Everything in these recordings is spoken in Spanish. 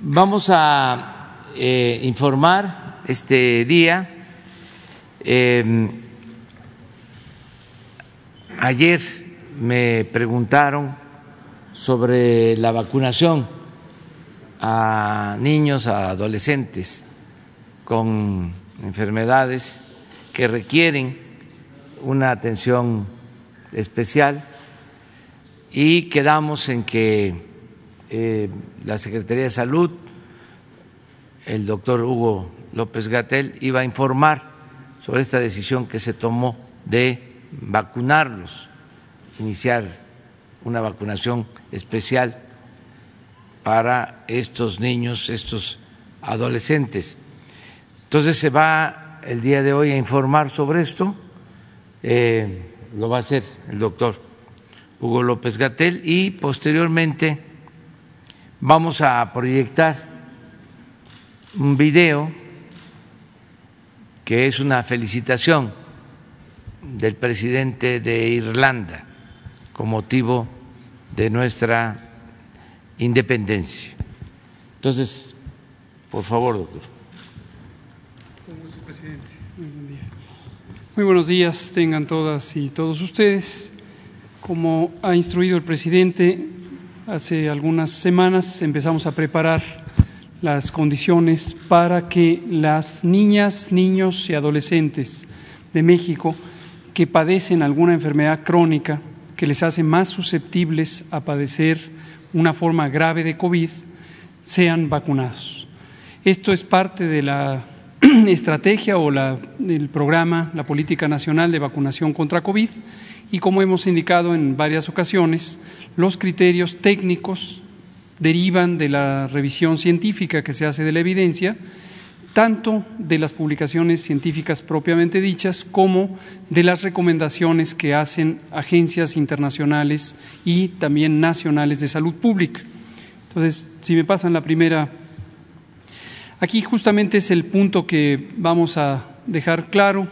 Vamos a eh, informar este día. Eh, ayer me preguntaron sobre la vacunación a niños, a adolescentes con enfermedades que requieren una atención especial y quedamos en que eh, la Secretaría de Salud, el doctor Hugo López Gatel, iba a informar sobre esta decisión que se tomó de vacunarlos, iniciar una vacunación especial para estos niños, estos adolescentes. Entonces se va el día de hoy a informar sobre esto, eh, lo va a hacer el doctor Hugo López Gatel y posteriormente vamos a proyectar un video que es una felicitación del presidente de Irlanda con motivo de nuestra independencia. Entonces, por favor, doctor. Muy buenos días, tengan todas y todos ustedes. Como ha instruido el presidente, hace algunas semanas empezamos a preparar las condiciones para que las niñas, niños y adolescentes de México que padecen alguna enfermedad crónica que les hace más susceptibles a padecer una forma grave de COVID sean vacunados. Esto es parte de la estrategia o la, del programa, la Política Nacional de Vacunación contra COVID y como hemos indicado en varias ocasiones, los criterios técnicos derivan de la revisión científica que se hace de la evidencia, tanto de las publicaciones científicas propiamente dichas como de las recomendaciones que hacen agencias internacionales y también nacionales de salud pública. Entonces, si me pasan la primera, aquí justamente es el punto que vamos a dejar claro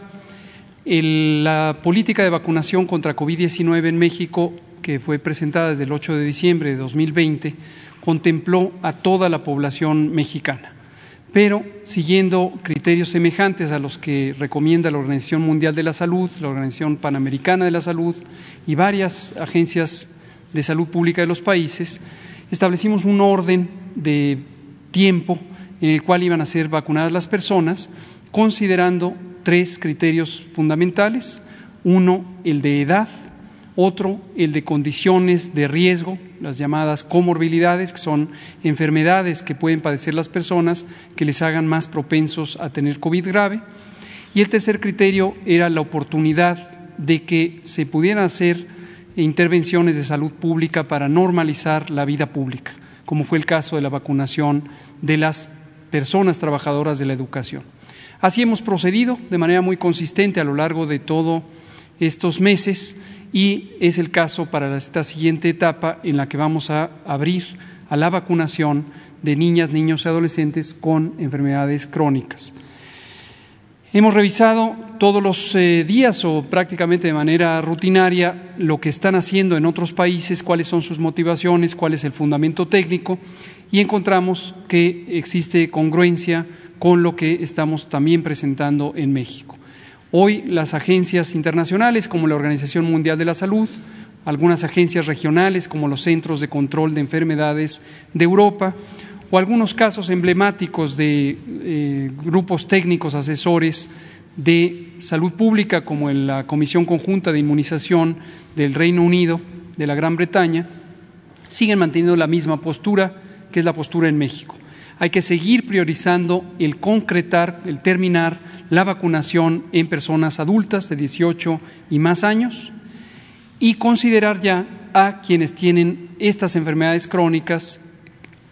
la política de vacunación contra COVID-19 en México, que fue presentada desde el 8 de diciembre de 2020, contempló a toda la población mexicana, pero siguiendo criterios semejantes a los que recomienda la Organización Mundial de la Salud, la Organización Panamericana de la Salud y varias agencias de salud pública de los países, establecimos un orden de tiempo en el cual iban a ser vacunadas las personas, considerando tres criterios fundamentales. Uno, el de edad, otro, el de condiciones de riesgo, las llamadas comorbilidades, que son enfermedades que pueden padecer las personas que les hagan más propensos a tener COVID grave. Y el tercer criterio era la oportunidad de que se pudieran hacer intervenciones de salud pública para normalizar la vida pública, como fue el caso de la vacunación de las personas trabajadoras de la educación. Así hemos procedido de manera muy consistente a lo largo de todos estos meses y es el caso para esta siguiente etapa en la que vamos a abrir a la vacunación de niñas, niños y adolescentes con enfermedades crónicas. Hemos revisado todos los eh, días o prácticamente de manera rutinaria lo que están haciendo en otros países, cuáles son sus motivaciones, cuál es el fundamento técnico y encontramos que existe congruencia con lo que estamos también presentando en México. Hoy las agencias internacionales como la Organización Mundial de la Salud, algunas agencias regionales como los Centros de Control de Enfermedades de Europa o algunos casos emblemáticos de eh, grupos técnicos asesores de salud pública como la Comisión Conjunta de Inmunización del Reino Unido, de la Gran Bretaña, siguen manteniendo la misma postura que es la postura en México hay que seguir priorizando el concretar, el terminar la vacunación en personas adultas de 18 y más años y considerar ya a quienes tienen estas enfermedades crónicas,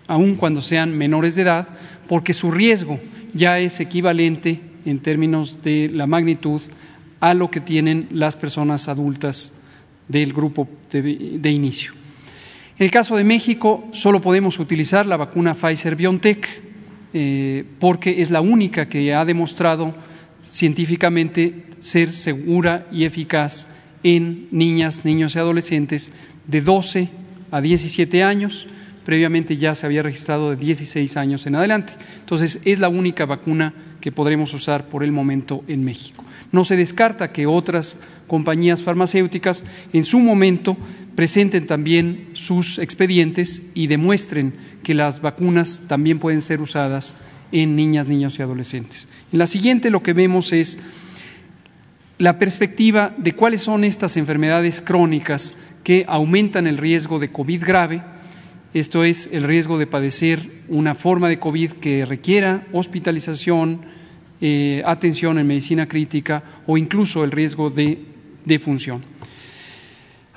aun cuando sean menores de edad, porque su riesgo ya es equivalente en términos de la magnitud a lo que tienen las personas adultas del grupo de, inicio. En el caso de México, solo podemos utilizar la vacuna Pfizer BioNTech eh, porque es la única que ha demostrado científicamente ser segura y eficaz en niñas, niños y adolescentes de 12 a 17 años, previamente ya se había registrado de 16 años en adelante. Entonces, es la única vacuna que podremos usar por el momento en México. No se descarta que otras compañías farmacéuticas en su momento presenten también sus expedientes y demuestren que las vacunas también pueden ser usadas en niñas, niños y adolescentes. En la siguiente lo que vemos es la perspectiva de cuáles son estas enfermedades crónicas que aumentan el riesgo de COVID grave, esto es el riesgo de padecer una forma de COVID que requiera hospitalización, eh, atención en medicina crítica o incluso el riesgo de defunción.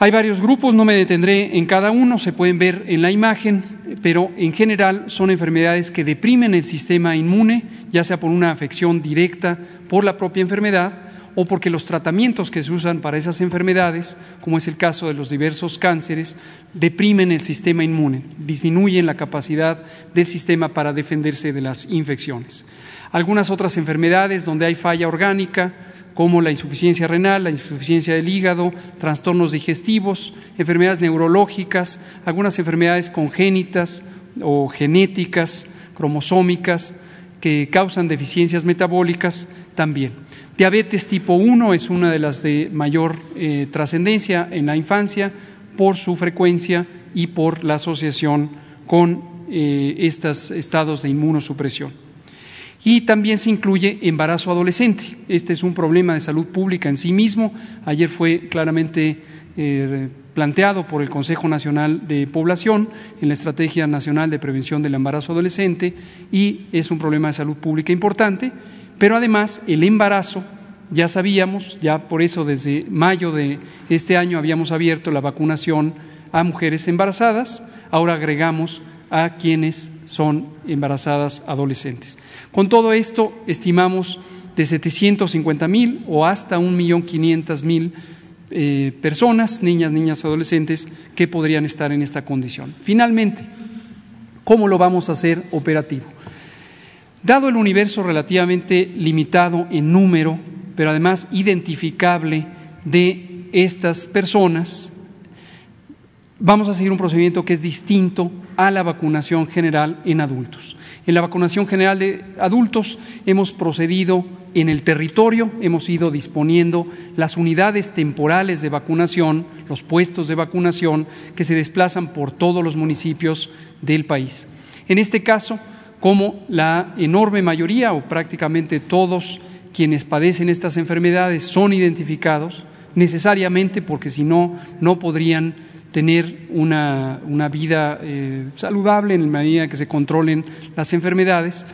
Hay varios grupos, no me detendré en cada uno, se pueden ver en la imagen, pero en general son enfermedades que deprimen el sistema inmune, ya sea por una afección directa por la propia enfermedad o porque los tratamientos que se usan para esas enfermedades, como es el caso de los diversos cánceres, deprimen el sistema inmune, disminuyen la capacidad del sistema para defenderse de las infecciones. Algunas otras enfermedades donde hay falla orgánica, como la insuficiencia renal, la insuficiencia del hígado, trastornos digestivos, enfermedades neurológicas, algunas enfermedades congénitas o genéticas, cromosómicas, que causan deficiencias metabólicas también. Diabetes tipo 1 es una de las de mayor eh, trascendencia en la infancia por su frecuencia y por la asociación con eh, estos estados de inmunosupresión. Y también se incluye embarazo adolescente. Este es un problema de salud pública en sí mismo. Ayer fue claramente eh, planteado por el Consejo Nacional de Población en la Estrategia Nacional de Prevención del Embarazo Adolescente y es un problema de salud pública importante. Pero además el embarazo, ya sabíamos, ya por eso desde mayo de este año habíamos abierto la vacunación a mujeres embarazadas, ahora agregamos a quienes son embarazadas adolescentes. Con todo esto, estimamos de 750 mil o hasta 1.500.000 eh, personas, niñas, niñas, adolescentes, que podrían estar en esta condición. Finalmente, ¿cómo lo vamos a hacer operativo? Dado el universo relativamente limitado en número, pero además identificable de estas personas, vamos a seguir un procedimiento que es distinto a la vacunación general en adultos. En la vacunación general de adultos hemos procedido en el territorio, hemos ido disponiendo las unidades temporales de vacunación, los puestos de vacunación que se desplazan por todos los municipios del país. En este caso, como la enorme mayoría o prácticamente todos quienes padecen estas enfermedades son identificados, necesariamente porque si no, no podrían tener una, vida eh, saludable en la medida que se controlen las enfermedades,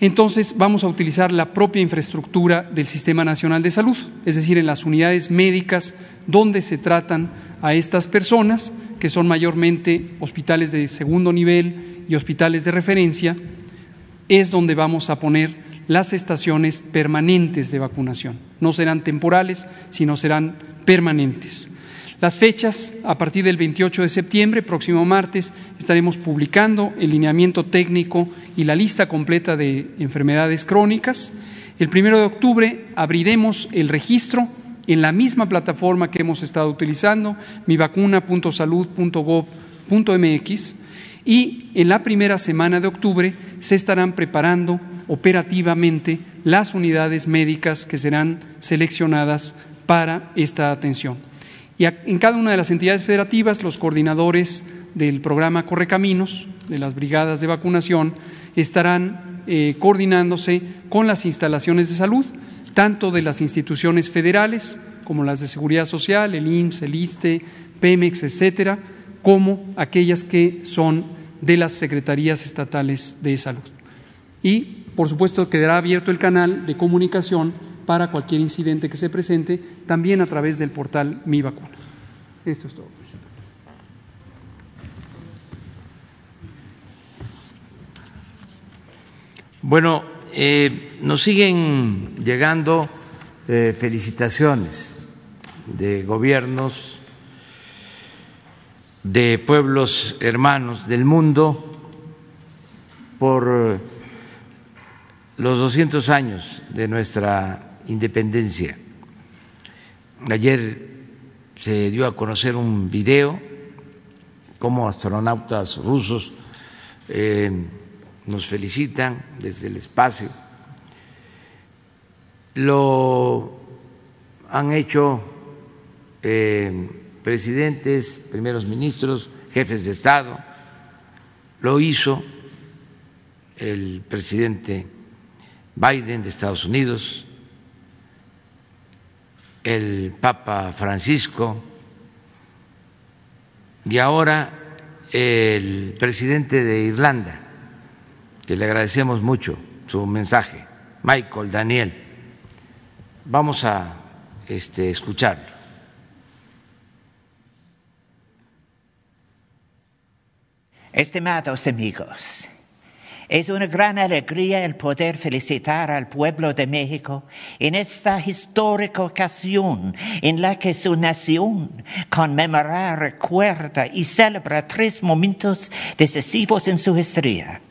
entonces vamos a utilizar la propia infraestructura del Sistema Nacional de Salud, es decir, en las unidades médicas donde se tratan a estas personas, que son mayormente hospitales de segundo nivel y hospitales de referencia, es donde vamos a poner las estaciones permanentes de vacunación. No serán temporales, sino serán permanentes. Las fechas, a partir del 28 de septiembre, próximo martes, estaremos publicando el lineamiento técnico y la lista completa de enfermedades crónicas. El primero de octubre abriremos el registro en la misma plataforma que hemos estado utilizando, mivacuna.salud.gov.mx, y en la primera semana de octubre se estarán preparando operativamente las unidades médicas que serán seleccionadas para esta atención. Y en cada una de las entidades federativas, los coordinadores del programa Correcaminos, de las brigadas de vacunación, estarán eh, coordinándose con las instalaciones de salud, tanto de las instituciones federales como las de seguridad social, el IMSS, el ISTE, Pemex, etcétera, como aquellas que son de las secretarías estatales de salud. Y, por supuesto, quedará abierto el canal de comunicación para cualquier incidente que se presente, también a través del portal Mi Vacuna. Esto es todo. Bueno, eh, nos siguen llegando eh, felicitaciones de gobiernos, de pueblos hermanos del mundo por los 200 años de nuestra independencia. Ayer se dio a conocer un video como astronautas rusos eh, nos felicitan desde el espacio. Lo han hecho eh, presidentes, primeros ministros, jefes de Estado, lo hizo el presidente Biden de Estados Unidos, el Papa Francisco y ahora el presidente de Irlanda, que le agradecemos mucho su mensaje, Michael Daniel. Vamos a este, escucharlo. Estimados amigos, es una gran alegría el poder felicitar al pueblo de México en esta histórica ocasión en la que su nación conmemora, recuerda y celebra tres momentos decisivos en su historia.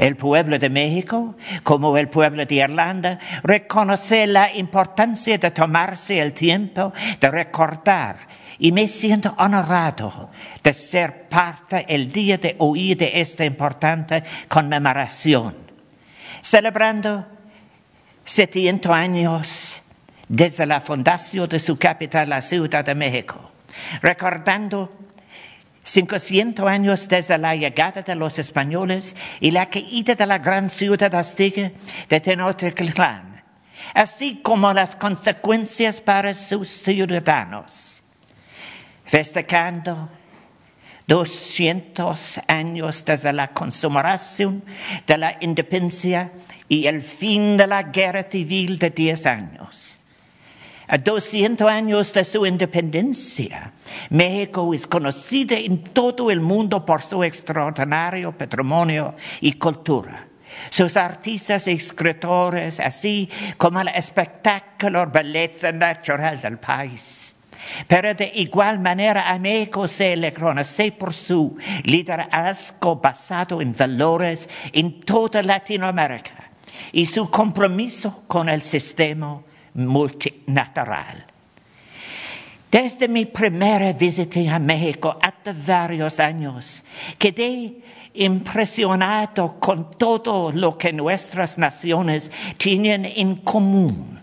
El pueblo de México, como el pueblo de Irlanda, reconoce la importancia de tomarse el tiempo de recordar y me siento honrado de ser parte el día de hoy de esta importante conmemoración, celebrando 700 años desde la fundación de su capital, la Ciudad de México, recordando 500 años desde la llegada de los españoles y la caída de la gran ciudad azteca de Tenochtitlán, así como las consecuencias para sus ciudadanos festejando 200 años desde la consumación de la independencia y el fin de la guerra civil de 10 años. A 200 años de su independencia, México es conocida en todo el mundo por su extraordinario patrimonio y cultura. Sus artistas y escritores, así como la espectacular belleza natural del país. Pero de igual manera a México se le conoce por su liderazgo basado en valores en toda Latinoamérica y su compromiso con el sistema multinacional. Desde mi primera visita a México hace varios años, quedé impresionado con todo lo que nuestras naciones tienen en común.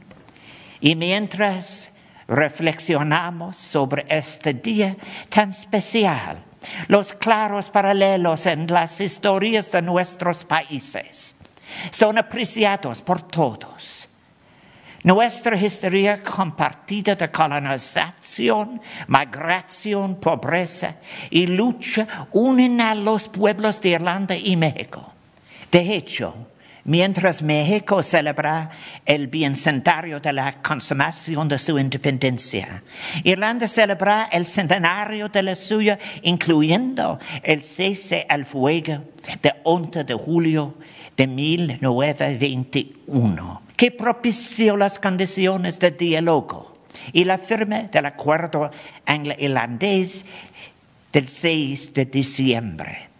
Y mientras reflexionamos sobre este día tan especial, los claros paralelos en las historias de nuestros países son apreciados por todos. Nuestra historia compartida de colonización, migración, pobreza y lucha unen a los pueblos de Irlanda y México. De hecho, mientras México celebra el bicentenario de la consumación de su independencia. Irlanda celebra el centenario de la suya, incluyendo el cese al fuego de 11 de julio de 1921, que propició las condiciones de diálogo y la firma del acuerdo anglo-irlandés del 6 de diciembre.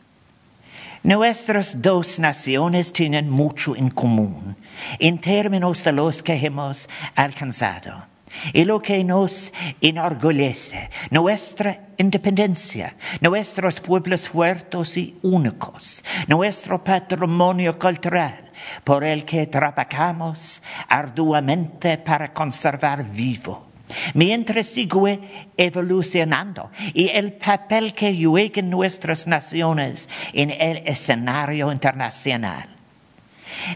Nuestras dos naciones tienen mucho en común en términos de los que hemos alcanzado. Y lo que nos enorgullece, nuestra independencia, nuestros pueblos fuertes y únicos, nuestro patrimonio cultural, por el que trabajamos arduamente para conservar vivo mientras sigue evolucionando y el papel que juegan nuestras naciones en el escenario internacional.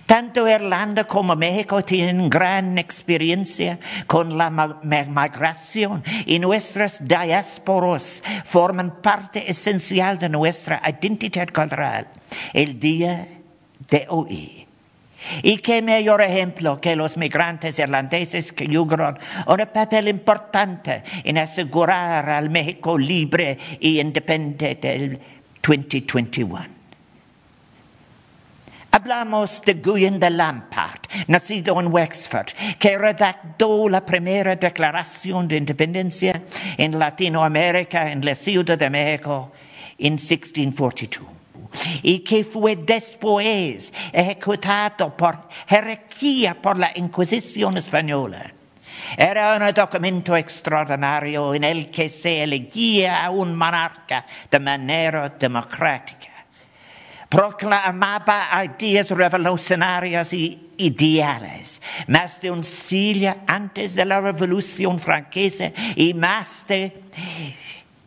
Tanto Irlanda como México tienen gran experiencia con la migración y nuestras diásporas forman parte esencial de nuestra identidad cultural el día de hoy. Y qué mayor ejemplo que los migrantes irlandeses que jugaron un papel importante en asegurar al México libre y independiente del 2021. Hablamos de Guyen de Lampart, nacido en Wexford, que redactó la primera declaración de independencia en Latinoamérica en la Ciudad de México en 1642 y que fue después ejecutado por jerarquía por la Inquisición española. Era un documento extraordinario en el que se elegía a un monarca de manera democrática. Proclamaba ideas revolucionarias y ideales, más de un siglo antes de la Revolución Francesa y más de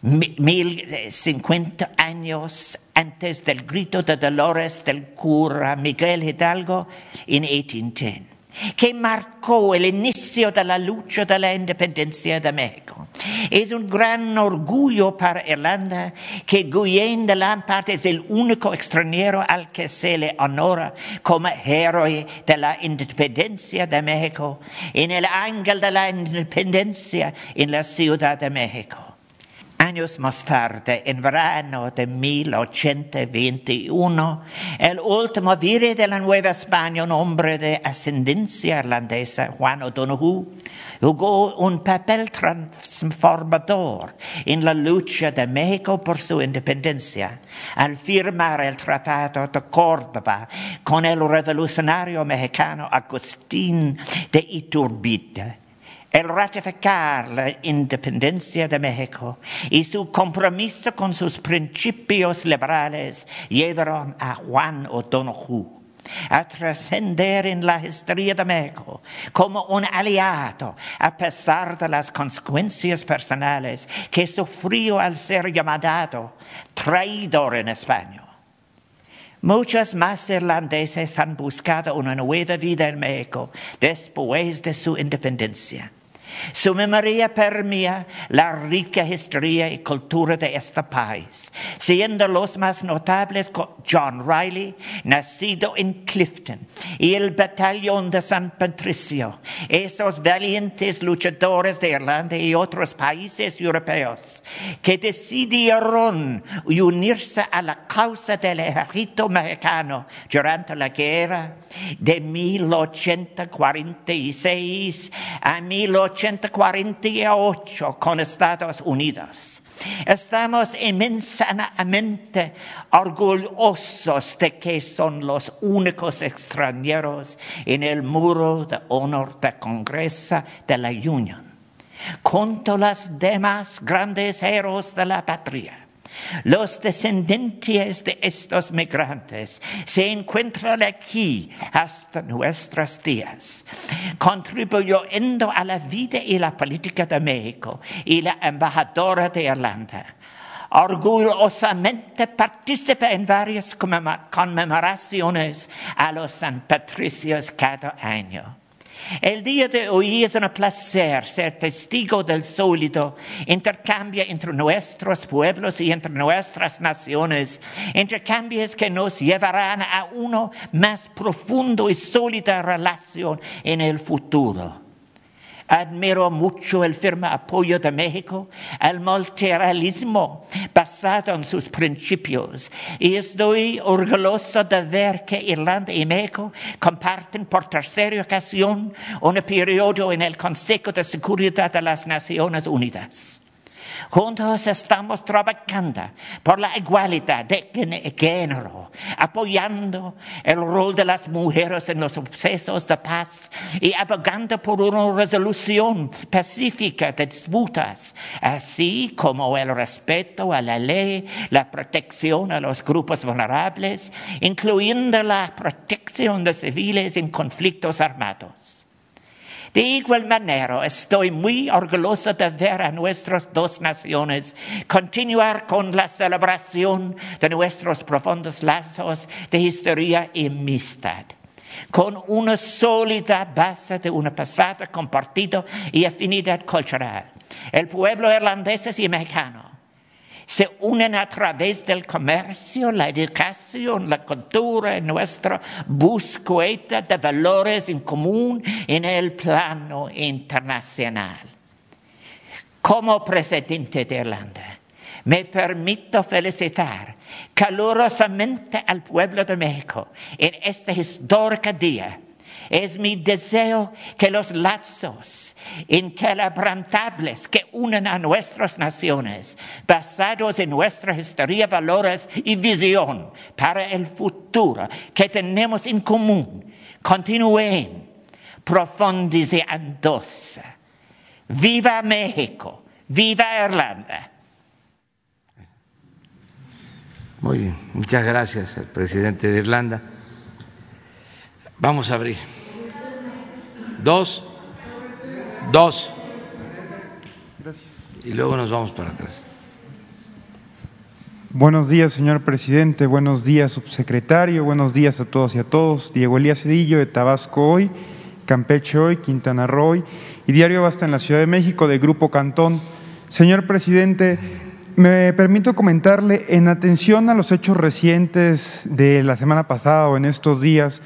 mil cincuenta años antes del grito de dolores del cura Miguel Hidalgo en 1810 que marcó el inicio de la lucha de la independencia de México. Es un gran orgullo para Irlanda que Guillén de Lampart es el único extranjero al que se le honora como héroe de la independencia de México en el ángel de la independencia en la Ciudad de México. Años más tarde, en verano de 1821, el último virrey de la Nueva España, un hombre de ascendencia irlandesa, Juan O'Donoghue, jugó un papel transformador en la lucha de México por su independencia al firmar el Tratado de Córdoba con el revolucionario mexicano Agustín de Iturbide el ratificar la independencia de México y su compromiso con sus principios liberales llevaron a Juan O'Donoghue a trascender en la historia de México como un aliado a pesar de las consecuencias personales que sufrió al ser llamado traidor en España. Muchos más irlandeses han buscado una nueva vida en México después de su independencia. Su memoria permea la rica historia y cultura de este país, siendo los más notables John Riley, nacido en Clifton, y el batallón de San Patricio, esos valientes luchadores de Irlanda y otros países europeos que decidieron unirse a la causa del ejército mexicano durante la guerra de 1846 a 1848 con Estados Unidos. Estamos inmensamente orgullosos de que son los únicos extranjeros en el muro de honor de Congreso de la Unión, junto a los demás grandes héroes de la patria. Los descendientes de estos migrantes se encuentran aquí hasta nuestros días, contribuyendo a la vida y la política de México y la embajadora de Irlanda. Orgullosamente participa en varias conmemoraciones a los San Patricios cada año. El día de hoy es un placer ser testigo del sólido intercambio entre nuestros pueblos y entre nuestras naciones, intercambios que nos llevarán a una más profundo y sólida relación en el futuro. Admiro mucho el firme apoyo de México al multilateralismo basado en sus principios y estoy orgulloso de ver que Irlanda y México comparten por tercera ocasión un periodo en el Consejo de Seguridad de las Naciones Unidas. Juntos estamos trabajando por la igualdad de género, apoyando el rol de las mujeres en los procesos de paz y abogando por una resolución pacífica de disputas, así como el respeto a la ley, la protección a los grupos vulnerables, incluyendo la protección de civiles en conflictos armados. De igual manera, estoy muy orgulloso de ver a nuestras dos naciones continuar con la celebración de nuestros profundos lazos de historia y amistad con una sólida base de un pasado compartido y afinidad cultural. El pueblo irlandés y mexicano se unen a través del comercio, la educación, la cultura, nuestra búsqueda de valores en común en el plano internacional. Como presidente de Irlanda, me permito felicitar calurosamente al pueblo de México en este histórico día es mi deseo que los lazos inquebrantables que unen a nuestras naciones, basados en nuestra historia, valores y visión para el futuro que tenemos en común, continúen profundizándose Viva México, viva Irlanda. Muy bien, muchas gracias al presidente de Irlanda. Vamos a abrir. Dos, dos. Y luego nos vamos para atrás. Buenos días, señor presidente. Buenos días, subsecretario. Buenos días a todos y a todos. Diego Elías Cedillo de Tabasco hoy, Campeche hoy, Quintana Roo hoy y Diario Basta en la Ciudad de México de Grupo Cantón. Señor presidente, me permito comentarle, en atención a los hechos recientes de la semana pasada o en estos días,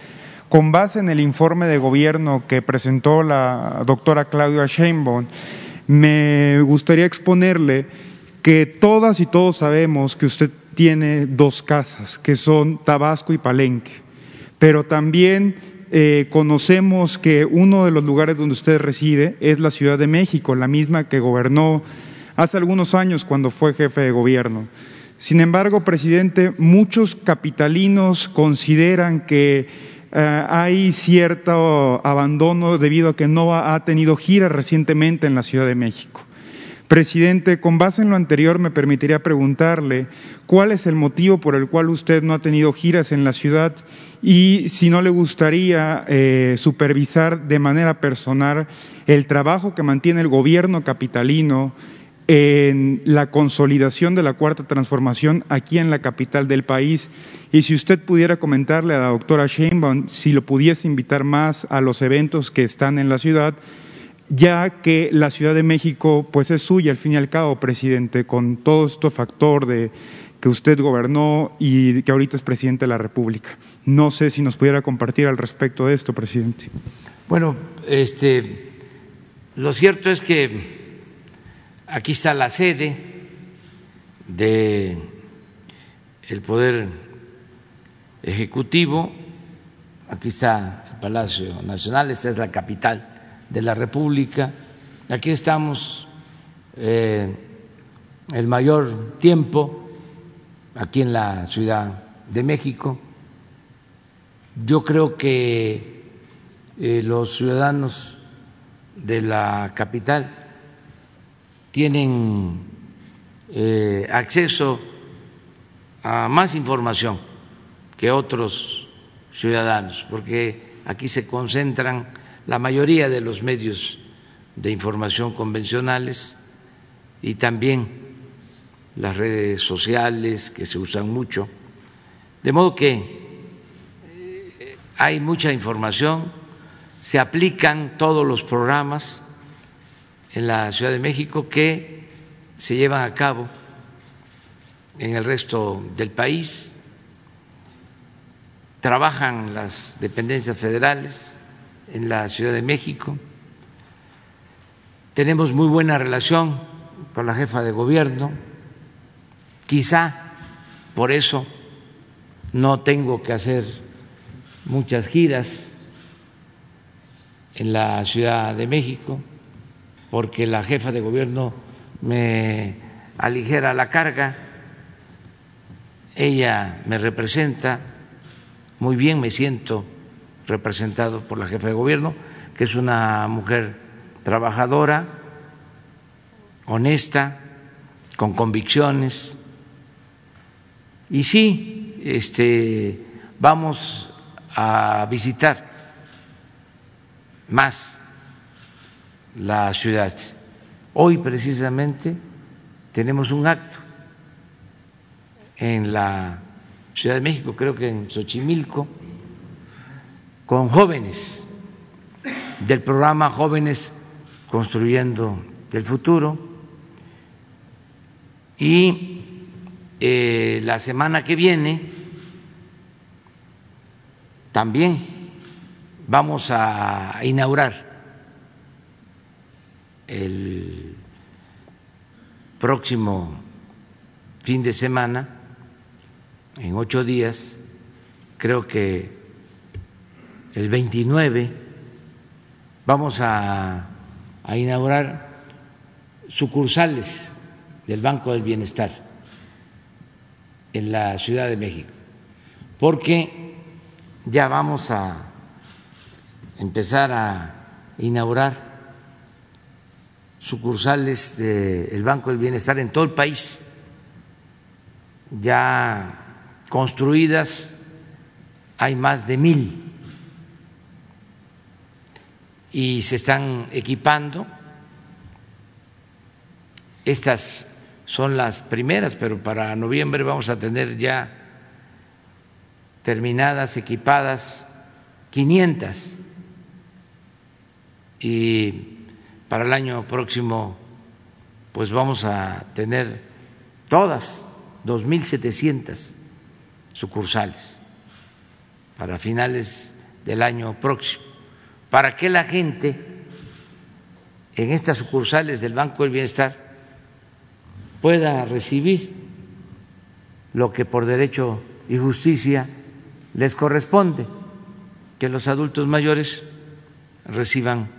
con base en el informe de gobierno que presentó la doctora Claudia Sheinbaum, me gustaría exponerle que todas y todos sabemos que usted tiene dos casas, que son Tabasco y Palenque, pero también eh, conocemos que uno de los lugares donde usted reside es la Ciudad de México, la misma que gobernó hace algunos años cuando fue jefe de gobierno. Sin embargo, presidente, muchos capitalinos consideran que eh, hay cierto abandono debido a que no ha tenido giras recientemente en la Ciudad de México. Presidente, con base en lo anterior me permitiría preguntarle cuál es el motivo por el cual usted no ha tenido giras en la ciudad y si no le gustaría eh, supervisar de manera personal el trabajo que mantiene el gobierno capitalino en la consolidación de la cuarta transformación aquí en la capital del país. Y si usted pudiera comentarle a la doctora Sheinbaum si lo pudiese invitar más a los eventos que están en la ciudad, ya que la Ciudad de México pues es suya al fin y al cabo, presidente, con todo este factor de que usted gobernó y que ahorita es presidente de la República. No sé si nos pudiera compartir al respecto de esto, presidente. Bueno, este, lo cierto es que Aquí está la sede del el Poder Ejecutivo, aquí está el Palacio Nacional, esta es la capital de la República, aquí estamos eh, el mayor tiempo, aquí en la Ciudad de México. Yo creo que eh, los ciudadanos de la capital tienen eh, acceso a más información que otros ciudadanos, porque aquí se concentran la mayoría de los medios de información convencionales y también las redes sociales que se usan mucho. De modo que eh, hay mucha información, se aplican todos los programas en la Ciudad de México que se llevan a cabo en el resto del país. Trabajan las dependencias federales en la Ciudad de México. Tenemos muy buena relación con la jefa de gobierno. Quizá por eso no tengo que hacer muchas giras en la Ciudad de México porque la jefa de gobierno me aligera la carga, ella me representa muy bien, me siento representado por la jefa de gobierno, que es una mujer trabajadora, honesta, con convicciones. Y sí, este, vamos a visitar más la ciudad. Hoy precisamente tenemos un acto en la Ciudad de México, creo que en Xochimilco, con jóvenes del programa Jóvenes Construyendo el Futuro. Y eh, la semana que viene también vamos a inaugurar el próximo fin de semana, en ocho días, creo que el 29, vamos a, inaugurar sucursales del Banco del Bienestar en la Ciudad de México, porque ya vamos a empezar a inaugurar sucursales del Banco del Bienestar en todo el país, ya construidas, hay más de mil y se están equipando. Estas son las primeras, pero para noviembre vamos a tener ya terminadas, equipadas 500 y para el año próximo pues vamos a tener todas 2.700 sucursales para finales del año próximo, para que la gente en estas sucursales del Banco del Bienestar pueda recibir lo que por derecho y justicia les corresponde, que los adultos mayores reciban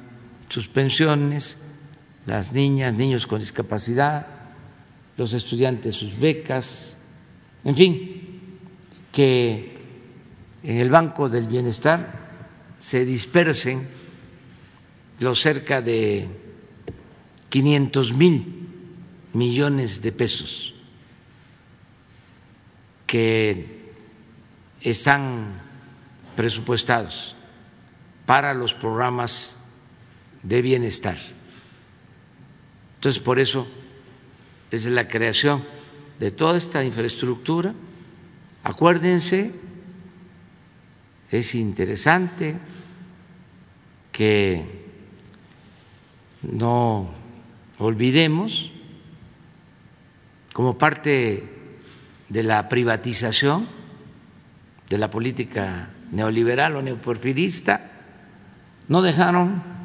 sus pensiones, las niñas, niños con discapacidad, los estudiantes sus becas, en fin, que en el Banco del Bienestar se dispersen los cerca de 500 mil millones de pesos que están presupuestados para los programas de bienestar. Entonces, por eso es la creación de toda esta infraestructura. Acuérdense, es interesante que no olvidemos, como parte de la privatización de la política neoliberal o neoporfirista, no dejaron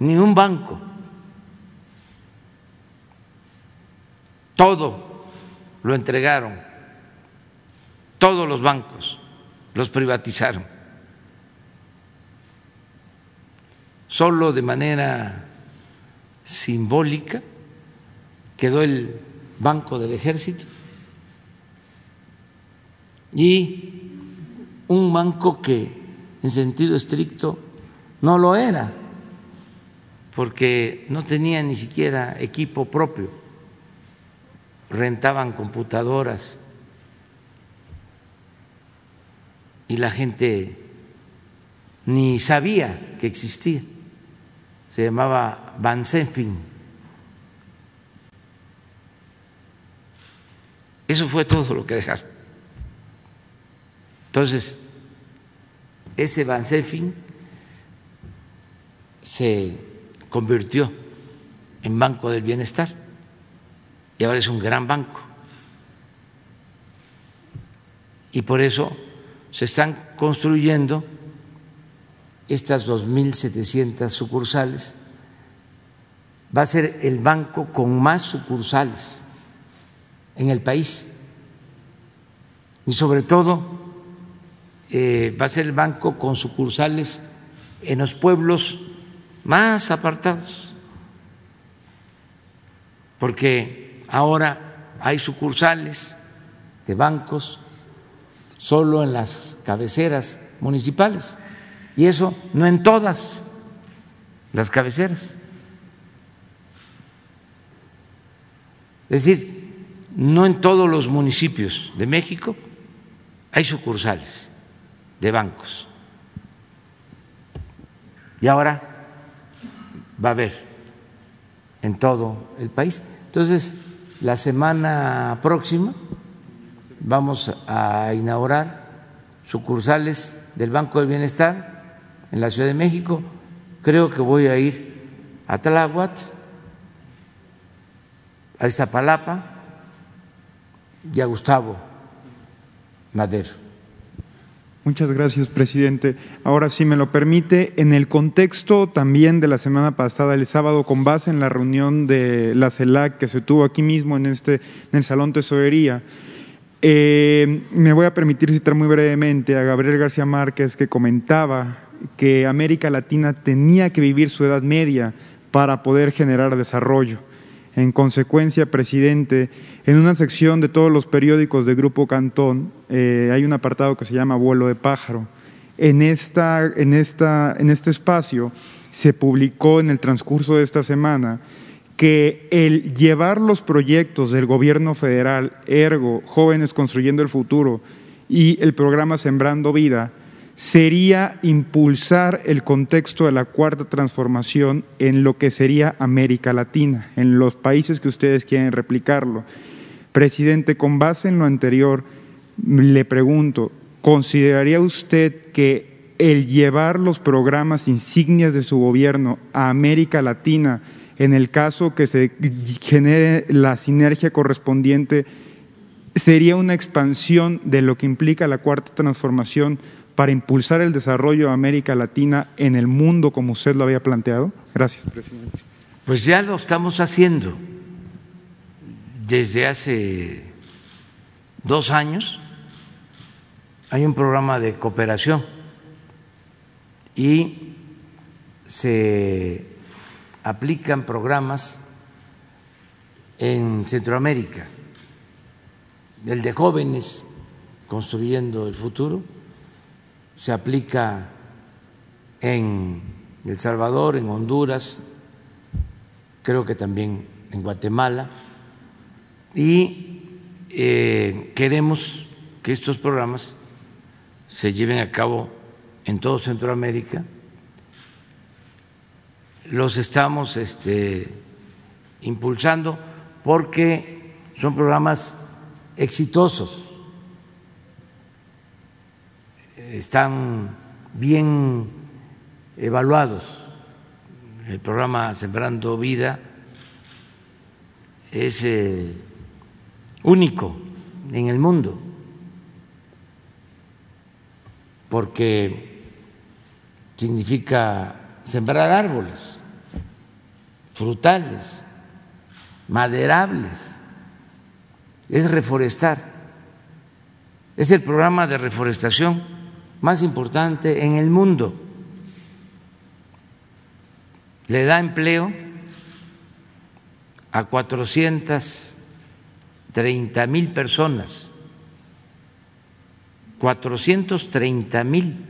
ni un banco. Todo lo entregaron, todos los bancos los privatizaron. Solo de manera simbólica quedó el Banco del Ejército y un banco que en sentido estricto no lo era, porque no tenía ni siquiera equipo propio, rentaban computadoras y la gente ni sabía que existía. Se llamaba Bansenfin. Eso fue todo lo que dejaron. Entonces, ese Bansenfin se convirtió en Banco del Bienestar y ahora es un gran banco. Y por eso se están construyendo estas 2.700 sucursales. Va a ser el banco con más sucursales en el país y sobre todo eh, va a ser el banco con sucursales en los pueblos más apartados, porque ahora hay sucursales de bancos solo en las cabeceras municipales y eso no en todas las cabeceras. Es decir, no en todos los municipios de México hay sucursales de bancos. Y ahora va a haber en todo el país. Entonces, la semana próxima vamos a inaugurar sucursales del Banco del Bienestar en la Ciudad de México. Creo que voy a ir a Tláhuac, a Iztapalapa y a Gustavo Madero. Muchas gracias, presidente. Ahora, si me lo permite, en el contexto también de la semana pasada, el sábado, con base en la reunión de la CELAC que se tuvo aquí mismo en, este, en el Salón Tesorería, eh, me voy a permitir citar muy brevemente a Gabriel García Márquez, que comentaba que América Latina tenía que vivir su edad media para poder generar desarrollo. En consecuencia, presidente, en una sección de todos los periódicos de Grupo Cantón eh, hay un apartado que se llama Vuelo de pájaro. En, esta, en, esta, en este espacio se publicó en el transcurso de esta semana que el llevar los proyectos del gobierno federal, ergo, jóvenes construyendo el futuro y el programa Sembrando Vida, sería impulsar el contexto de la cuarta transformación en lo que sería América Latina, en los países que ustedes quieren replicarlo. Presidente, con base en lo anterior, le pregunto, ¿consideraría usted que el llevar los programas insignias de su gobierno a América Latina, en el caso que se genere la sinergia correspondiente, sería una expansión de lo que implica la cuarta transformación para impulsar el desarrollo de América Latina en el mundo como usted lo había planteado? Gracias, presidente. Pues ya lo estamos haciendo desde hace dos años. Hay un programa de cooperación y se aplican programas en Centroamérica, el de jóvenes construyendo el futuro se aplica en El Salvador, en Honduras, creo que también en Guatemala, y eh, queremos que estos programas se lleven a cabo en todo Centroamérica. Los estamos este, impulsando porque son programas exitosos están bien evaluados. El programa Sembrando Vida es eh, único en el mundo porque significa sembrar árboles, frutales, maderables, es reforestar. Es el programa de reforestación más importante en el mundo. Le da empleo a 430 mil personas, 430 mil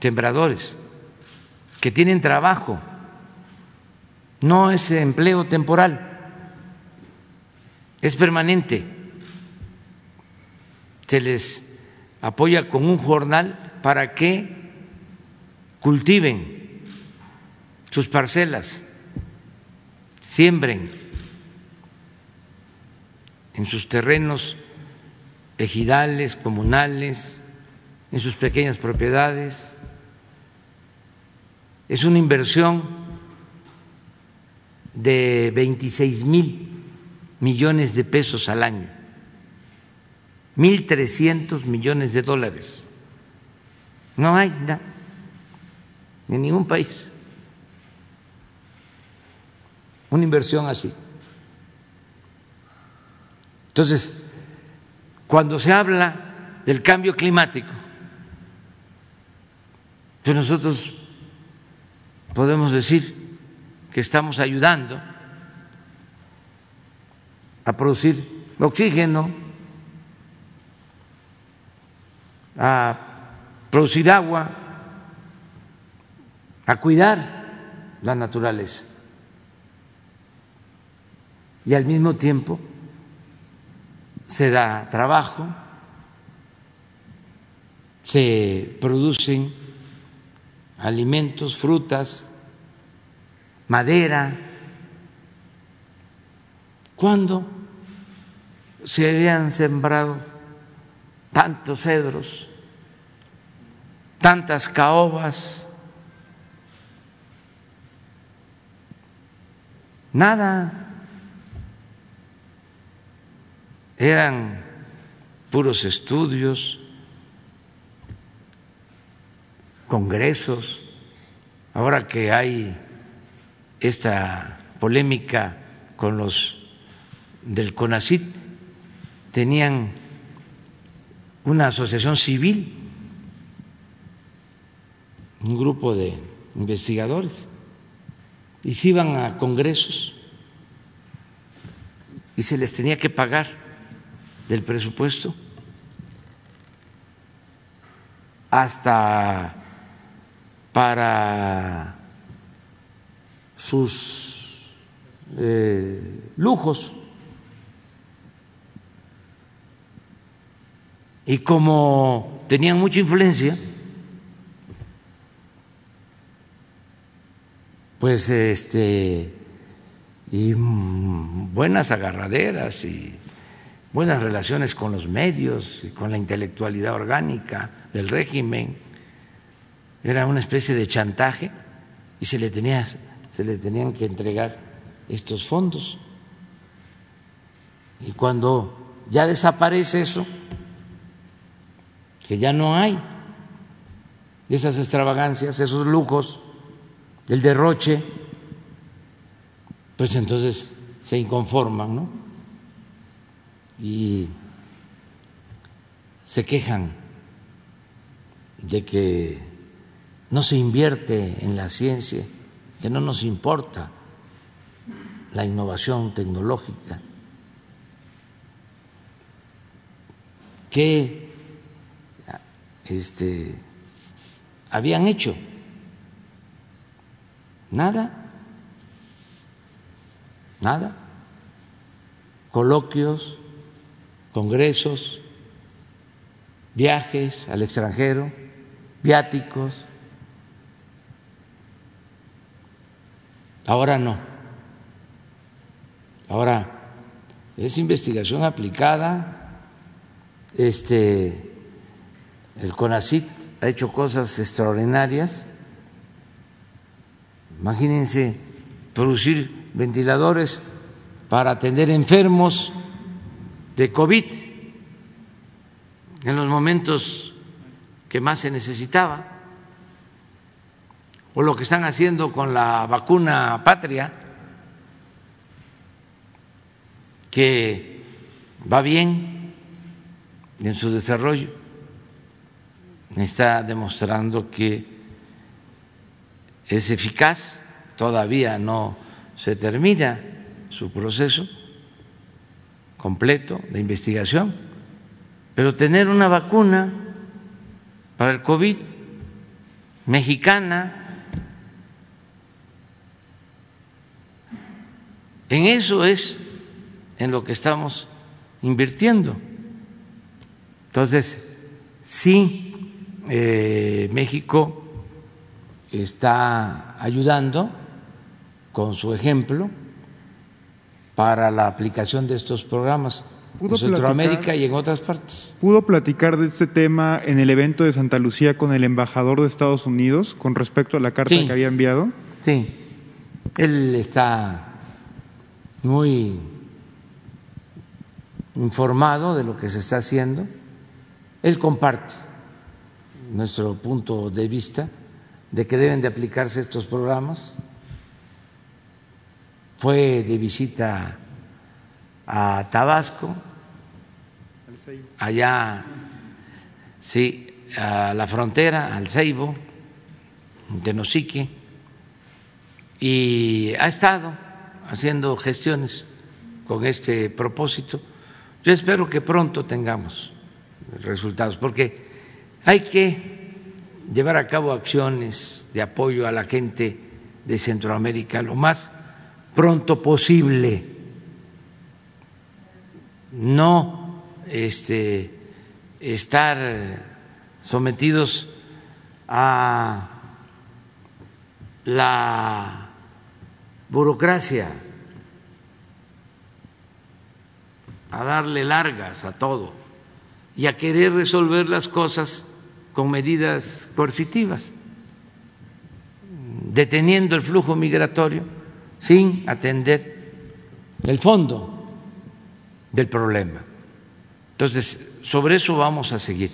sembradores que tienen trabajo, no es empleo temporal, es permanente. Se les apoya con un jornal para que cultiven sus parcelas, siembren en sus terrenos ejidales, comunales, en sus pequeñas propiedades. Es una inversión de 26 mil millones de pesos al año. 1.300 millones de dólares. No hay nada en ningún país una inversión así. Entonces, cuando se habla del cambio climático, pues nosotros podemos decir que estamos ayudando a producir oxígeno, a producir agua, a cuidar la naturaleza. Y al mismo tiempo se da trabajo, se producen alimentos, frutas, madera. ¿Cuándo se habían sembrado tantos cedros, tantas caobas, nada, eran puros estudios, congresos, ahora que hay esta polémica con los del CONACIT, tenían una asociación civil, un grupo de investigadores, y se iban a congresos y se les tenía que pagar del presupuesto hasta para sus eh, lujos. Y como tenían mucha influencia, pues este y buenas agarraderas y buenas relaciones con los medios y con la intelectualidad orgánica del régimen. Era una especie de chantaje y se le, tenía, se le tenían que entregar estos fondos. Y cuando ya desaparece eso, que ya no hay esas extravagancias, esos lujos, el derroche, pues entonces se inconforman, ¿no? Y se quejan de que no se invierte en la ciencia, que no nos importa la innovación tecnológica, que este, habían hecho nada Nada. Coloquios, congresos, viajes al extranjero, viáticos. Ahora no. Ahora es investigación aplicada. Este el CONACIT ha hecho cosas extraordinarias. Imagínense producir ventiladores para atender enfermos de COVID en los momentos que más se necesitaba, o lo que están haciendo con la vacuna patria, que va bien en su desarrollo, está demostrando que es eficaz, todavía no se termina su proceso completo de investigación, pero tener una vacuna para el COVID mexicana, en eso es en lo que estamos invirtiendo. Entonces, sí, eh, México está ayudando con su ejemplo para la aplicación de estos programas en Centroamérica y en otras partes. ¿Pudo platicar de este tema en el evento de Santa Lucía con el embajador de Estados Unidos con respecto a la carta que había enviado? Sí, él está muy informado de lo que se está haciendo. Él comparte nuestro punto de vista de que deben de aplicarse estos programas fue de visita a Tabasco, allá, sí, a la frontera, al Ceibo, de Nosique, y ha estado haciendo gestiones con este propósito. Yo espero que pronto tengamos resultados, porque hay que llevar a cabo acciones de apoyo a la gente de Centroamérica lo más pronto posible, no este, estar sometidos a la burocracia, a darle largas a todo y a querer resolver las cosas con medidas coercitivas, deteniendo el flujo migratorio sin atender el fondo del problema. Entonces, sobre eso vamos a seguir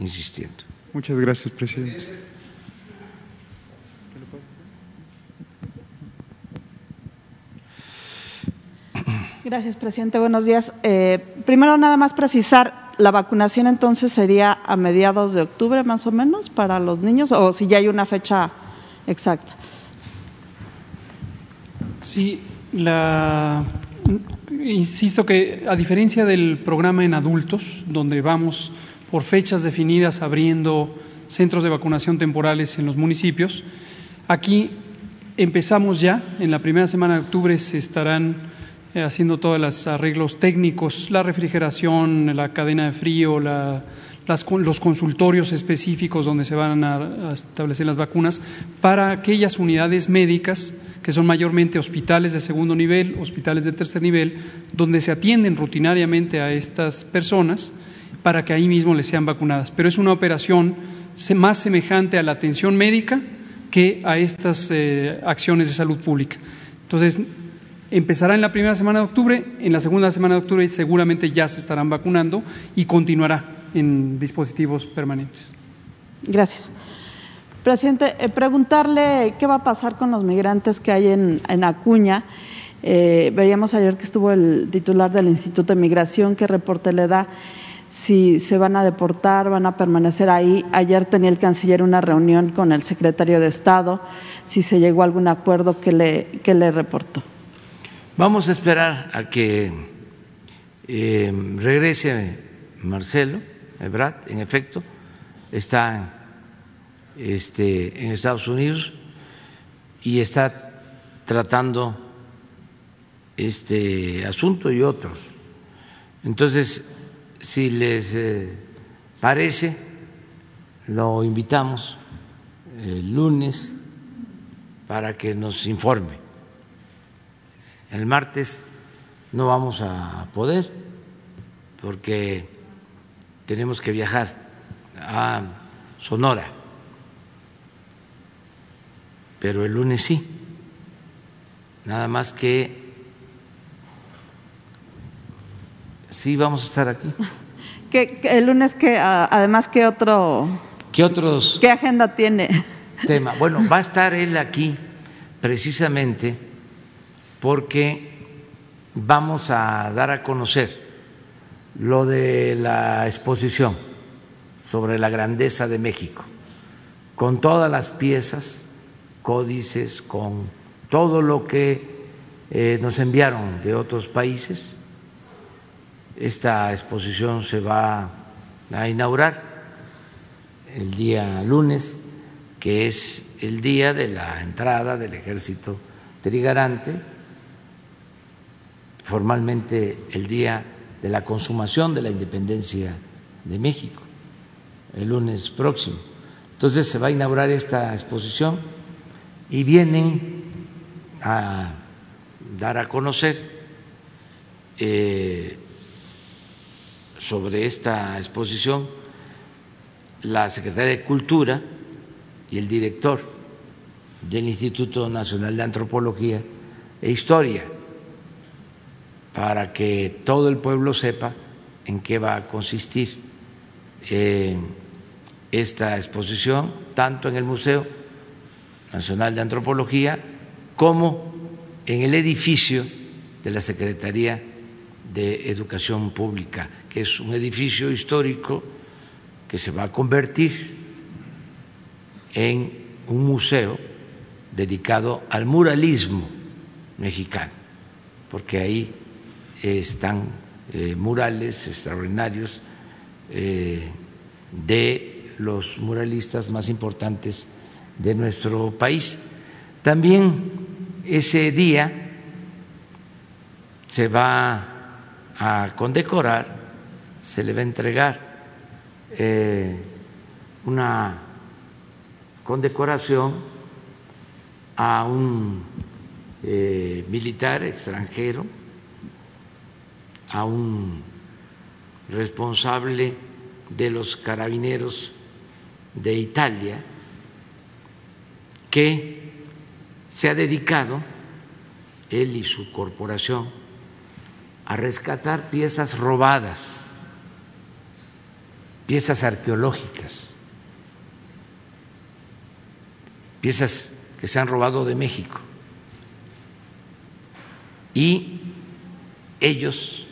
insistiendo. Muchas gracias, presidente. Gracias, presidente. Buenos días. Eh, primero, nada más precisar, la vacunación entonces sería a mediados de octubre más o menos para los niños o si ya hay una fecha exacta. Sí, la, insisto que a diferencia del programa en adultos, donde vamos por fechas definidas abriendo centros de vacunación temporales en los municipios, aquí Empezamos ya, en la primera semana de octubre se estarán haciendo todos los arreglos técnicos, la refrigeración, la cadena de frío, los consultorios específicos donde se van a, establecer las vacunas para aquellas unidades médicas que son mayormente hospitales de segundo nivel, hospitales de tercer nivel, donde se atienden rutinariamente a estas personas para que ahí mismo les sean vacunadas. Pero es una operación más semejante a la atención médica que a estas eh, acciones de salud pública. Entonces, empezará en la primera semana de octubre, en la segunda semana de octubre seguramente ya se estarán vacunando y continuará en dispositivos permanentes. Gracias. Presidente, eh, preguntarle qué va a pasar con los migrantes que hay en, Acuña. Eh, veíamos ayer que estuvo el titular del Instituto de Migración, qué reporte le da, si se van a deportar, van a permanecer ahí. Ayer tenía el canciller una reunión con el secretario de Estado, si se llegó a algún acuerdo que le, que le reportó. Vamos a esperar a que eh, regrese Marcelo Ebrard, en efecto, está este, en Estados Unidos y está tratando este asunto y otros. Entonces, si les eh, parece, lo invitamos el lunes para que nos informe. El martes no vamos a poder porque tenemos que viajar a Sonora, pero el lunes sí, nada más que sí vamos a estar aquí. ¿Qué, el lunes que además qué otro qué otros qué agenda tiene tema bueno va a estar él aquí precisamente porque vamos a dar a conocer lo de la exposición sobre la grandeza de México, con todas las piezas, códices, con todo lo que eh, nos enviaron de otros países. Esta exposición se va a inaugurar el día lunes, que es el día de la entrada del ejército trigarante, formalmente el día de la consumación de la independencia de México, el lunes próximo. Entonces se va a inaugurar esta exposición y vienen a dar a conocer eh, sobre esta exposición la Secretaría de Cultura y el director del Instituto Nacional de Antropología e Historia para que todo el pueblo sepa en qué va a consistir eh, esta exposición, tanto en el Museo Nacional de Antropología como en el edificio de la Secretaría de Educación Pública, que es un edificio histórico que se va a convertir en un museo dedicado al muralismo mexicano, porque ahí están eh, murales extraordinarios eh, de los muralistas más importantes de nuestro país. También ese día se va a condecorar, se le va a entregar eh, una condecoración a un militar extranjero a un responsable de los carabineros de Italia que se ha dedicado, él y su corporación, a rescatar piezas robadas, piezas arqueológicas, piezas que se han robado de México. Y ellos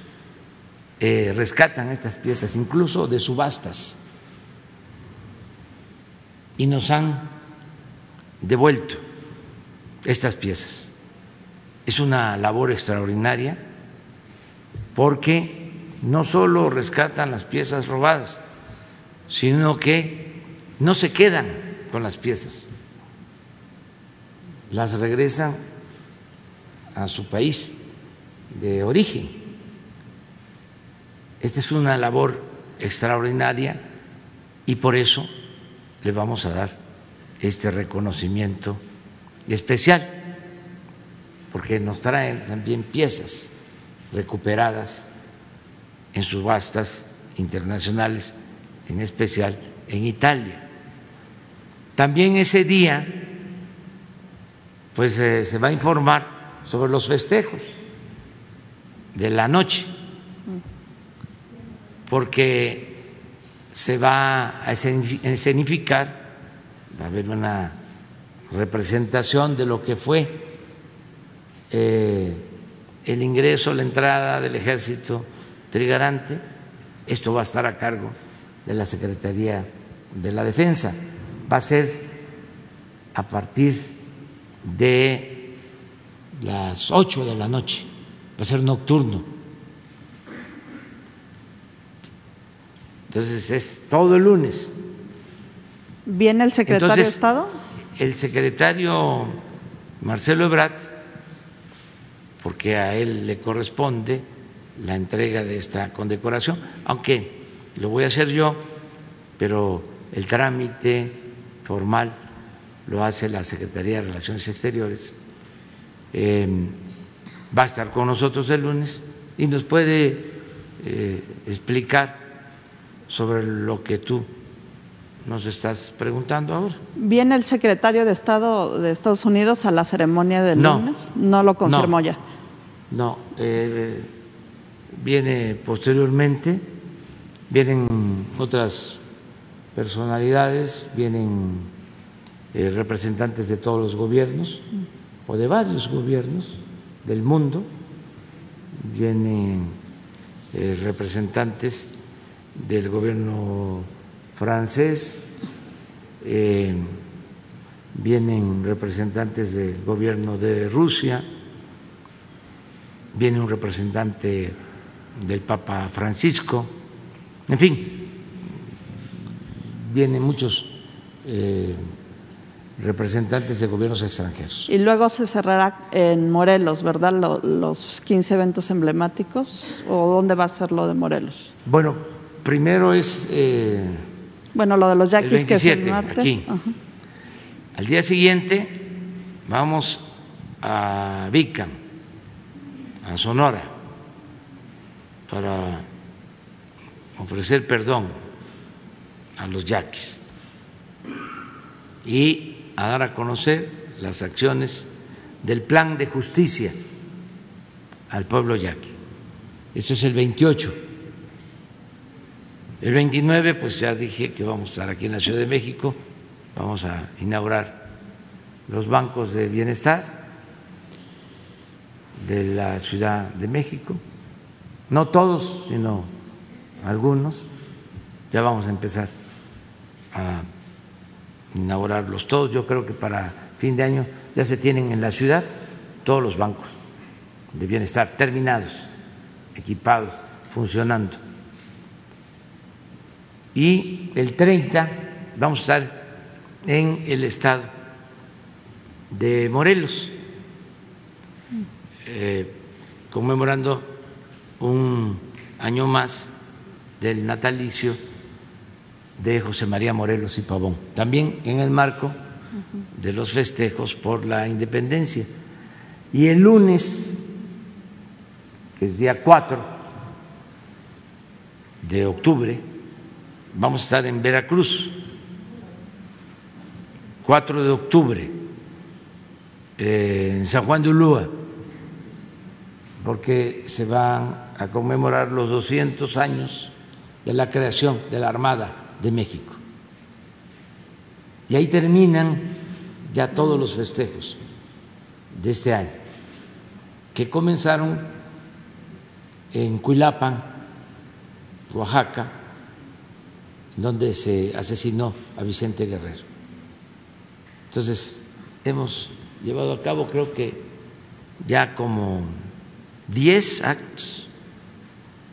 eh, rescatan estas piezas, incluso de subastas, y nos han devuelto estas piezas. Es una labor extraordinaria porque no solo rescatan las piezas robadas, sino que no se quedan con las piezas. las regresan a su país de origen. Esta es una labor extraordinaria y por eso le vamos a dar este reconocimiento especial, porque nos traen también piezas recuperadas en subastas internacionales, en especial en Italia. También ese día, pues eh, se va a informar sobre los festejos de la noche, porque se va a escenificar, va a haber una representación de lo que fue eh, el ingreso, la entrada del ejército trigarante. Esto va a estar a cargo de la Secretaría de la Defensa. Va a ser a partir de las ocho de la noche, va a ser nocturno. Entonces es todo el lunes. ¿Viene el secretario de Estado? El secretario Marcelo Ebrat, porque a él le corresponde la entrega de esta condecoración, aunque lo voy a hacer yo, pero el trámite formal lo hace la Secretaría de Relaciones Exteriores. Em, va a estar con nosotros el lunes y nos puede eh, explicar sobre lo que tú nos estás preguntando ahora. ¿Viene el secretario de Estado de Estados Unidos a la ceremonia del lunes? No lo confirmó ya. No, eh, viene posteriormente, vienen otras personalidades, vienen eh, representantes de todos los gobiernos o de varios gobiernos del mundo, vienen eh, representantes del gobierno francés, eh, vienen representantes del gobierno de Rusia, viene un representante del Papa Francisco, en fin, vienen muchos eh, representantes de gobiernos extranjeros. Y luego se cerrará en Morelos, ¿verdad? Los 15 eventos emblemáticos, ¿o dónde va a ser lo de Morelos? Bueno, primero es... Eh, bueno, lo de los yaquis que es el martes. Aquí. Al día siguiente vamos a Vicam, a Sonora, para ofrecer perdón a los yaquis y a dar a conocer las acciones del plan de justicia al pueblo yaqui. Esto es el 28 el 29, pues ya dije que vamos a estar aquí en la Ciudad de México, vamos a inaugurar los bancos de bienestar de la Ciudad de México, no todos, sino algunos, ya vamos a empezar a inaugurarlos todos, yo creo que para fin de año ya se tienen en la ciudad todos los bancos de bienestar terminados, equipados, funcionando y el 30 vamos a estar en el estado de Morelos, eh, conmemorando un año más del natalicio de José María Morelos y Pavón, también en el marco de los festejos por la independencia. Y el lunes, que es día 4 de octubre, vamos a estar en Veracruz, 4 de octubre, en San Juan de Ulúa, porque se van a conmemorar los 200 años de la creación de la Armada de México. Y ahí terminan ya todos los festejos de este año, que comenzaron en Cuilapan, Oaxaca, donde se asesinó a Vicente Guerrero. Entonces, hemos llevado a cabo creo que ya como 10 actos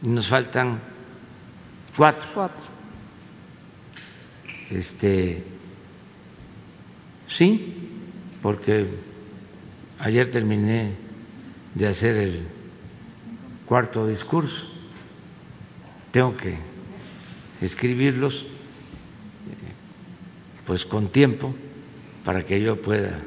y nos faltan cuatro. Cuatro. Este, sí, porque ayer terminé de hacer el cuarto discurso. Tengo que escribirlos pues con tiempo para que yo pueda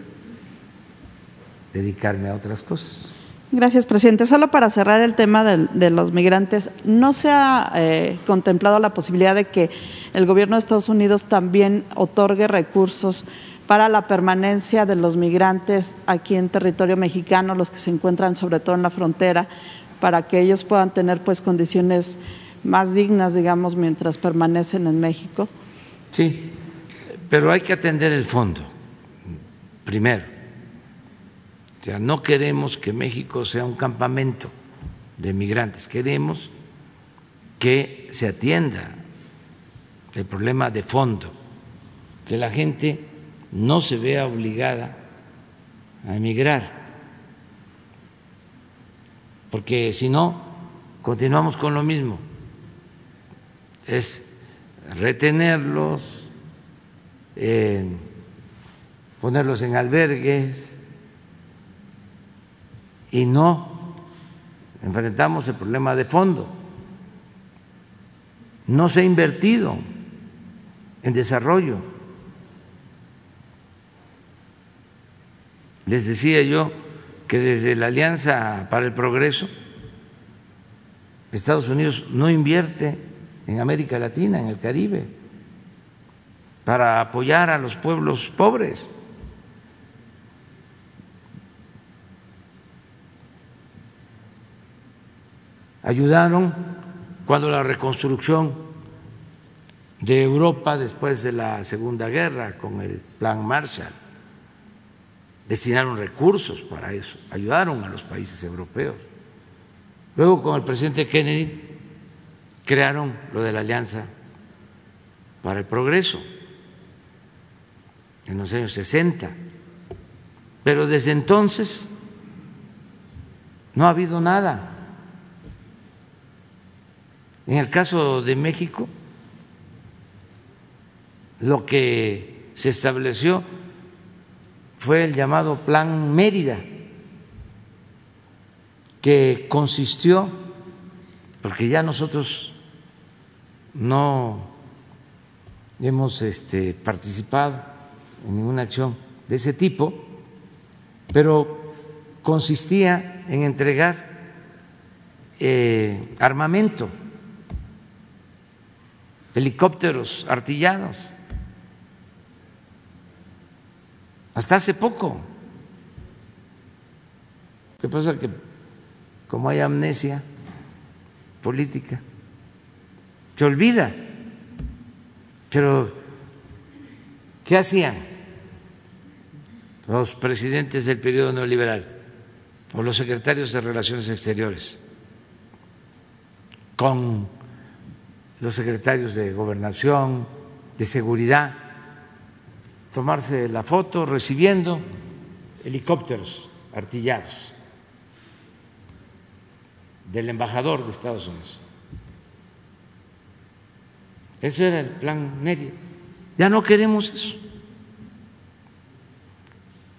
dedicarme a otras cosas. Gracias, presidente. Solo para cerrar el tema de, los migrantes, ¿no se ha eh, contemplado la posibilidad de que el gobierno de Estados Unidos también otorgue recursos para la permanencia de los migrantes aquí en territorio mexicano, los que se encuentran sobre todo en la frontera, para que ellos puedan tener pues condiciones más dignas, digamos, mientras permanecen en México? Sí, pero hay que atender el fondo primero. O sea, no queremos que México sea un campamento de migrantes, queremos que se atienda el problema de fondo, que la gente no se vea obligada a emigrar, porque si no, continuamos con lo mismo, es retenerlos, eh, ponerlos en albergues y no enfrentamos el problema de fondo. No se ha invertido en desarrollo. Les decía yo que desde la Alianza para el Progreso, Estados Unidos no invierte en América Latina, en el Caribe, para apoyar a los pueblos pobres. Ayudaron cuando la reconstrucción de Europa después de la Segunda Guerra con el Plan Marshall. Destinaron recursos para eso, ayudaron a los países europeos. Luego con el presidente Kennedy crearon lo de la Alianza para el Progreso en los años 60. Pero desde entonces no ha habido nada. En el caso de México, lo que se estableció fue el llamado Plan Mérida, que consistió, porque ya nosotros no hemos este, participado en ninguna acción de ese tipo, pero consistía en entregar eh, armamento, helicópteros artillados, hasta hace poco. ¿Qué pasa? Que como hay amnesia política, se olvida. Pero, ¿qué hacían los presidentes del periodo neoliberal o los secretarios de Relaciones Exteriores con los secretarios de Gobernación, de Seguridad? tomarse la foto recibiendo helicópteros artillados del embajador de Estados Unidos. Eso era el plan Mérida. Ya no queremos eso.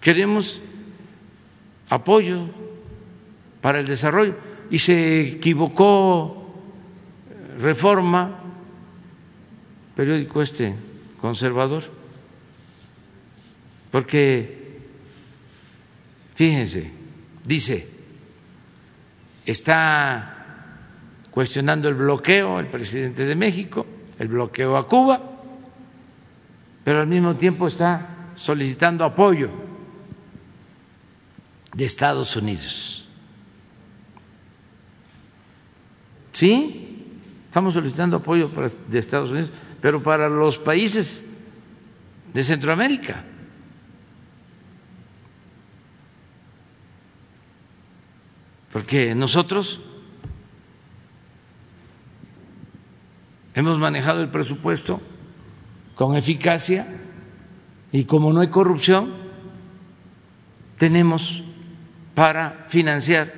Queremos apoyo para el desarrollo. Y se equivocó Reforma, periódico este conservador porque, fíjense, dice, está cuestionando el bloqueo el presidente de México, el bloqueo a Cuba, pero al mismo tiempo está solicitando apoyo de Estados Unidos. Sí, estamos solicitando apoyo de Estados Unidos, pero para los países de Centroamérica. porque nosotros hemos manejado el presupuesto con eficacia y como no hay corrupción, tenemos para financiar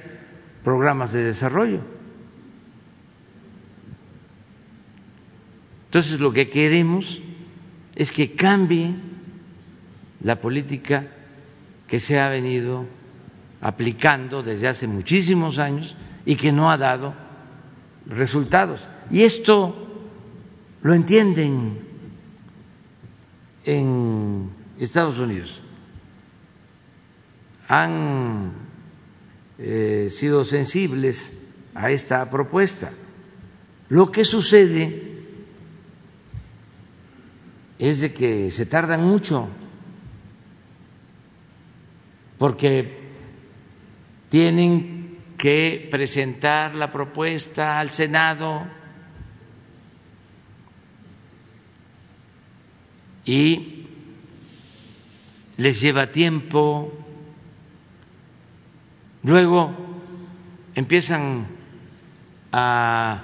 programas de desarrollo. Entonces lo que queremos es que cambie la política que se ha venido aplicando desde hace muchísimos años y que no ha dado resultados. Y esto lo entienden en Estados Unidos. Han eh, sido sensibles a esta propuesta. Lo que sucede es de que se tardan mucho porque tienen que presentar la propuesta al Senado y les lleva tiempo, luego empiezan a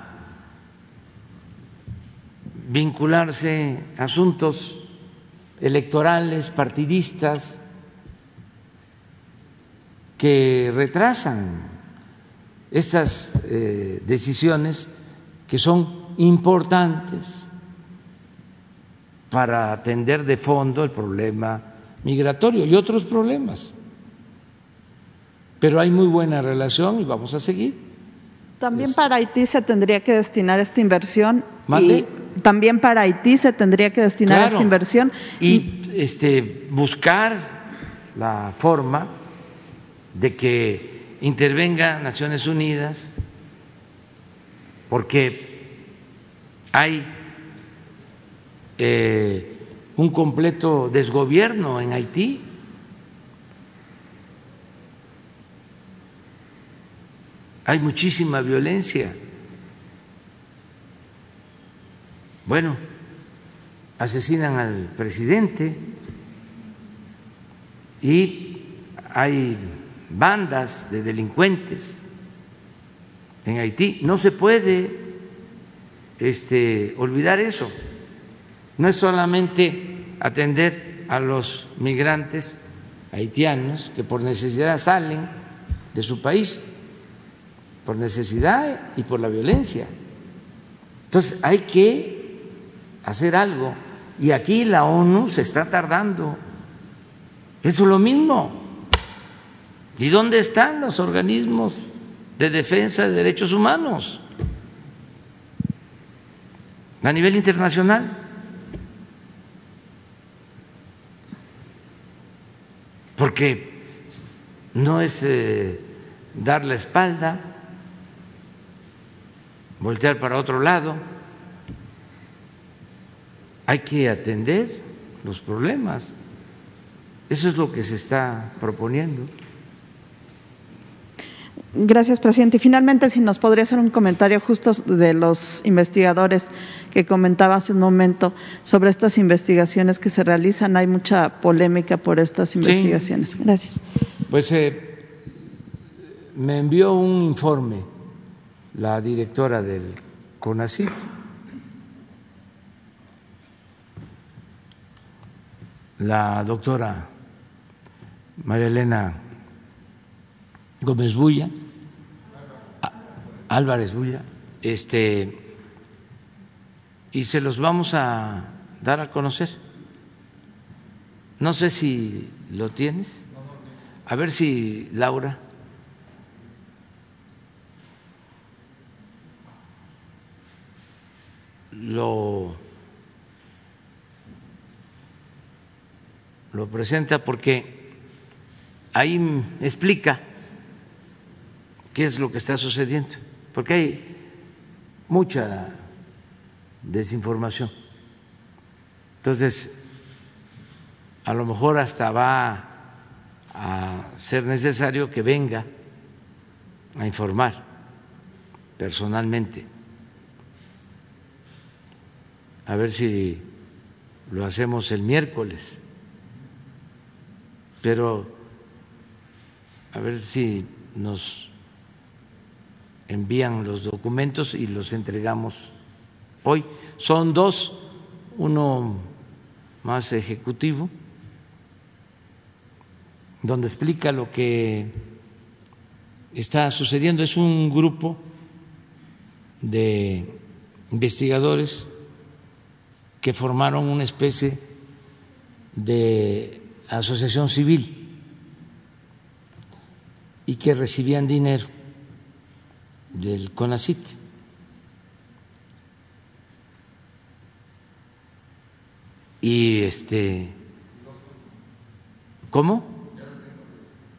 vincularse asuntos electorales, partidistas, que retrasan estas eh, decisiones que son importantes para atender de fondo el problema migratorio y otros problemas. Pero hay muy buena relación y vamos a seguir. También para Haití se tendría que destinar esta inversión. ¿Mande? Y también para Haití se tendría que destinar Claro. esta inversión. y este buscar la forma de que intervenga Naciones Unidas porque hay eh, un completo desgobierno en Haití. Hay muchísima violencia. Bueno, asesinan al presidente y hay bandas de delincuentes en Haití. No se puede este, olvidar eso. No es solamente atender a los migrantes haitianos que por necesidad salen de su país, por necesidad y por la violencia. Entonces hay que hacer algo. Y aquí la ONU se está tardando. Eso es lo mismo. ¿Y dónde están los organismos de defensa de derechos humanos? A nivel internacional. Porque no es eh, dar la espalda, voltear para otro lado. Hay que atender los problemas. Eso es lo que se está proponiendo. Gracias, presidente. Y finalmente, si nos podría hacer un comentario justo de los investigadores que comentaba hace un momento sobre estas investigaciones que se realizan. Hay mucha polémica por estas investigaciones. Gracias. Pues eh, me envió un informe la directora del CONACYT la doctora María Elena Gómez Bulla, Álvarez Bulla, este, y se los vamos a dar a conocer. No sé si lo tienes. A ver si Laura. Lo, lo presenta porque ahí explica qué es lo que está sucediendo, porque hay mucha desinformación. Entonces, a lo mejor hasta va a ser necesario que venga a informar personalmente. A ver si lo hacemos el miércoles. Pero a ver si nos envían los documentos y los entregamos hoy. Son dos, uno más ejecutivo, donde explica lo que está sucediendo. Es un grupo de investigadores que formaron una especie de asociación civil y que recibían dinero del CONACIT. Y este, ¿cómo?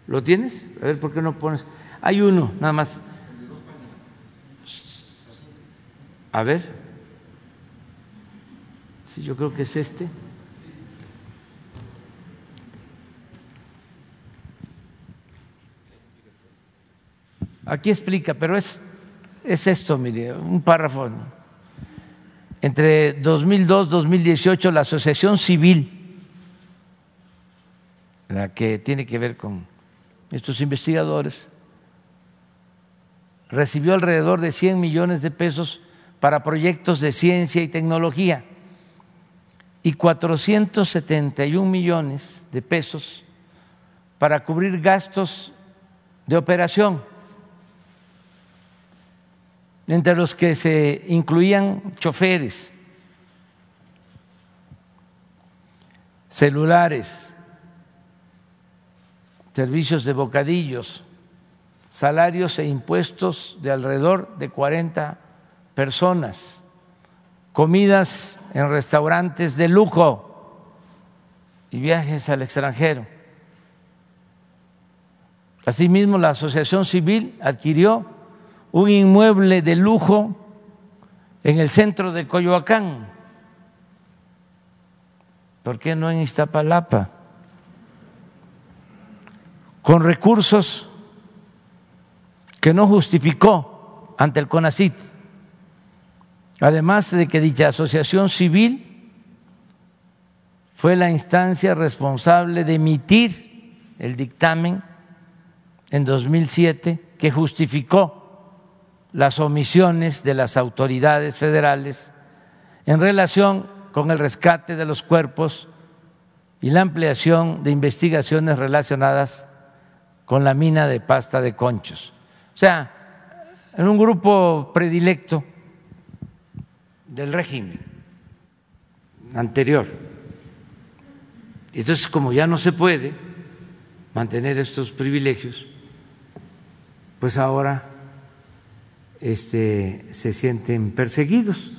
¿Lo tienes? A ver, ¿por qué no pones? Hay uno, nada más. A ver. Sí, yo creo que es este. Aquí explica, pero es, es esto, mire, un párrafo. Entre 2002 y 2018, la Asociación Civil, la que tiene que ver con estos investigadores, recibió alrededor de 100 millones de pesos para proyectos de ciencia y tecnología y 471 millones de pesos para cubrir gastos de operación entre los que se incluían choferes, celulares, servicios de bocadillos, salarios e impuestos de alrededor de 40 personas, comidas en restaurantes de lujo y viajes al extranjero. Asimismo, la Asociación Civil adquirió un inmueble de lujo en el centro de Coyoacán. ¿Por qué no en Iztapalapa? Con recursos que no justificó ante el CONACIT. Además de que dicha asociación civil fue la instancia responsable de emitir el dictamen en 2007 que justificó las omisiones de las autoridades federales en relación con el rescate de los cuerpos y la ampliación de investigaciones relacionadas con la mina de pasta de conchos. O sea, en un grupo predilecto del régimen anterior. Entonces, como ya no se puede mantener estos privilegios, pues ahora este, se sienten perseguidos.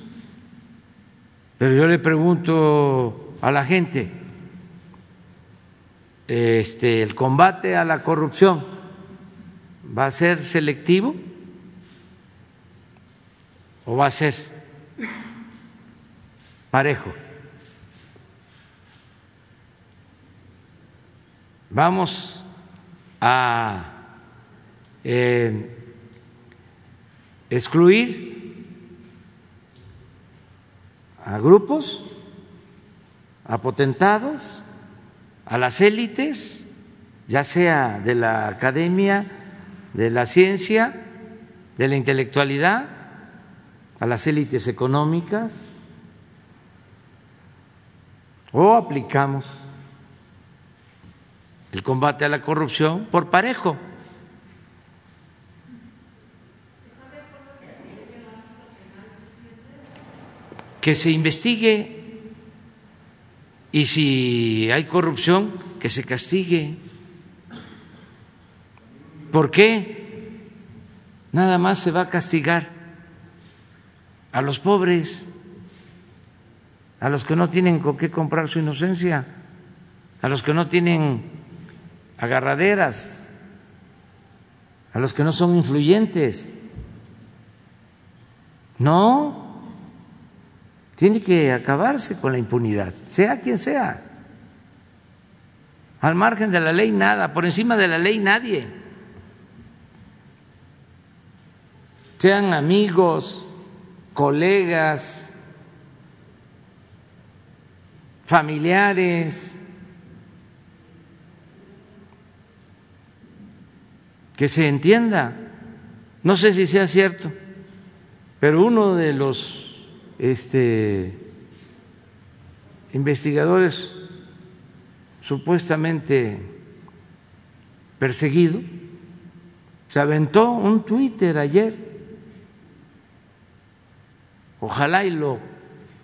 Pero yo le pregunto a la gente, este, ¿el combate a la corrupción va a ser selectivo o va a ser parejo? Vamos a eh, excluir a grupos, a potentados, a las élites, ya sea de la academia, de la ciencia, de la intelectualidad, a las élites económicas, o aplicamos el combate a la corrupción por parejo. Que se investigue y si hay corrupción, que se castigue. ¿Por qué nada más se va a castigar a los pobres, a los que no tienen con qué comprar su inocencia, a los que no tienen agarraderas, a los que no son influyentes? No, tiene que acabarse con la impunidad, sea quien sea. Al margen de la ley nada, por encima de la ley nadie. Sean amigos, colegas, familiares, que se entienda. No sé si sea cierto, pero uno de los este, investigadores supuestamente perseguidos, se aventó un Twitter ayer. Ojalá y lo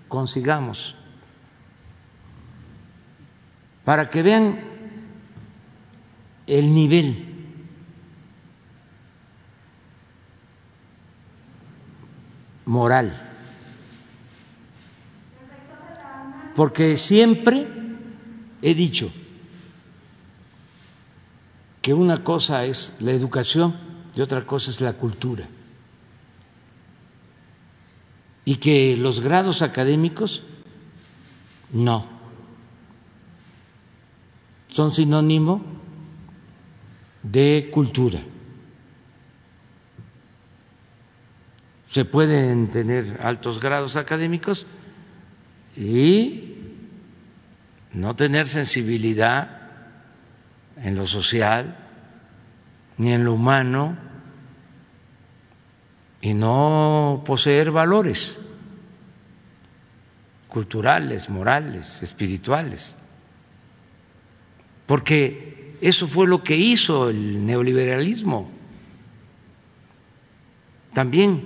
consigamos. Para que vean el nivel. moral. Porque siempre he dicho que una cosa es la educación y otra cosa es la cultura. Y que los grados académicos no son sinónimo de cultura. Se pueden tener altos grados académicos y no tener sensibilidad en lo social ni en lo humano y no poseer valores culturales, morales, espirituales. Porque eso fue lo que hizo el neoliberalismo. También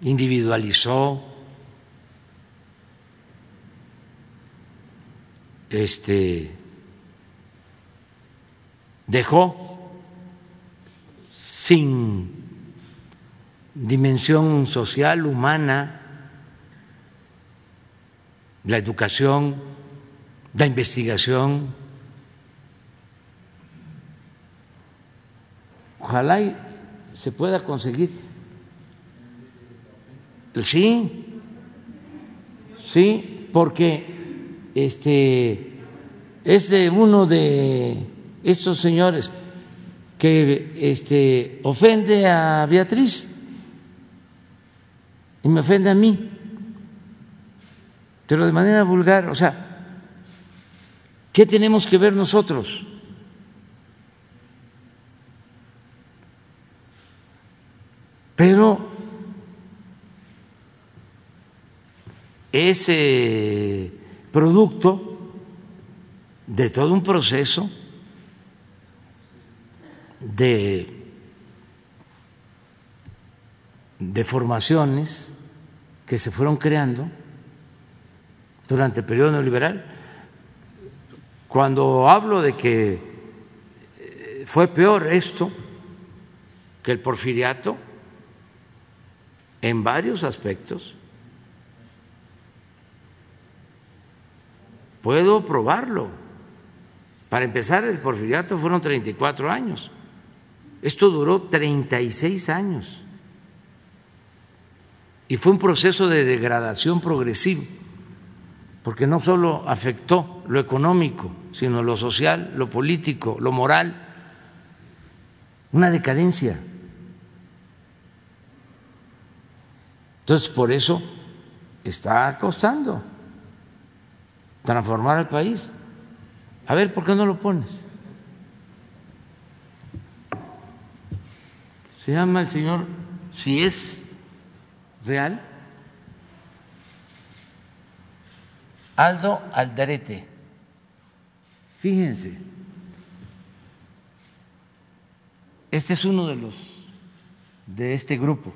individualizó, este dejó sin dimensión social, humana, la educación, la investigación. Ojalá se pueda conseguir. Sí, sí, porque este es uno de estos señores que este, ofende a Beatriz y me ofende a mí, pero de manera vulgar. O sea, ¿qué tenemos que ver nosotros? Pero ese producto de todo un proceso de, de formaciones que se fueron creando durante el periodo neoliberal. Cuando hablo de que eh, fue peor esto que el porfiriato, en varios aspectos, puedo probarlo. Para empezar, el porfiriato fueron 34 años. Esto duró 36 años y fue un proceso de degradación progresivo, porque no solo afectó lo económico, sino lo social, lo político, lo moral, una decadencia. Entonces, por eso está costando transformar al país. A ver, ¿por qué no lo pones? Se llama el señor, si es real, Aldo Aldarete. Fíjense, este es uno de los de este grupo.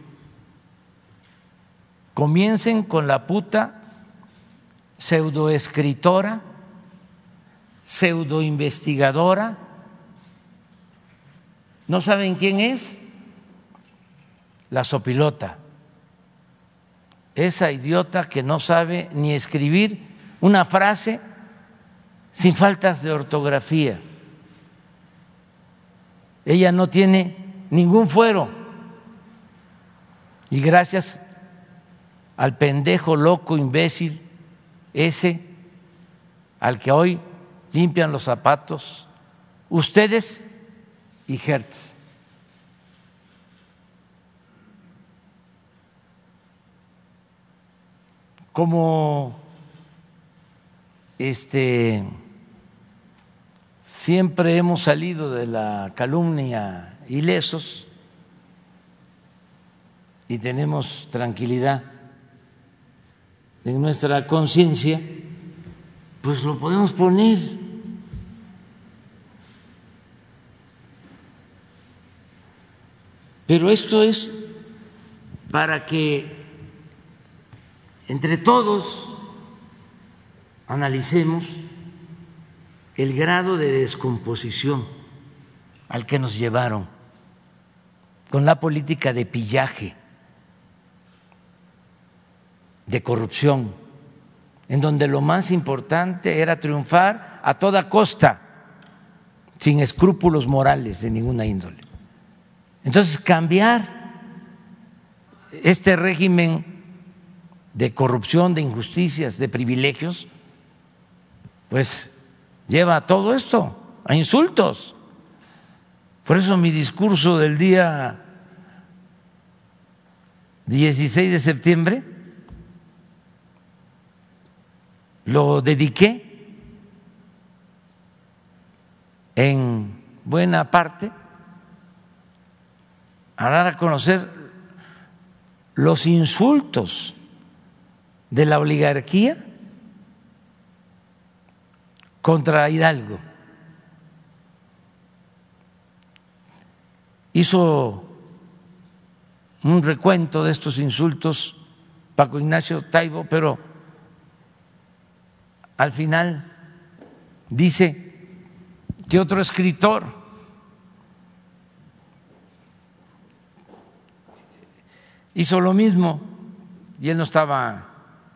Comiencen con la puta pseudoescritora, pseudoinvestigadora. ¿No saben quién es? la sopilota, esa idiota que no sabe ni escribir una frase sin faltas de ortografía. Ella no tiene ningún fuero. Y gracias al pendejo, loco, imbécil, ese al que hoy limpian los zapatos, ustedes y Hertz. como este siempre hemos salido de la calumnia ilesos y tenemos tranquilidad en nuestra conciencia, pues lo podemos poner. Pero esto es para que entre todos analicemos el grado de descomposición al que nos llevaron con la política de pillaje de corrupción, en donde lo más importante era triunfar a toda costa, sin escrúpulos morales de ninguna índole. Entonces, cambiar este régimen de corrupción, de injusticias, de privilegios, pues lleva a todo esto, a insultos. Por eso mi discurso del día 16 de septiembre lo dediqué en buena parte a dar a conocer los insultos de la oligarquía contra Hidalgo. Hizo un recuento de estos insultos Paco Ignacio Taibo, pero al final dice que otro escritor hizo lo mismo y él no estaba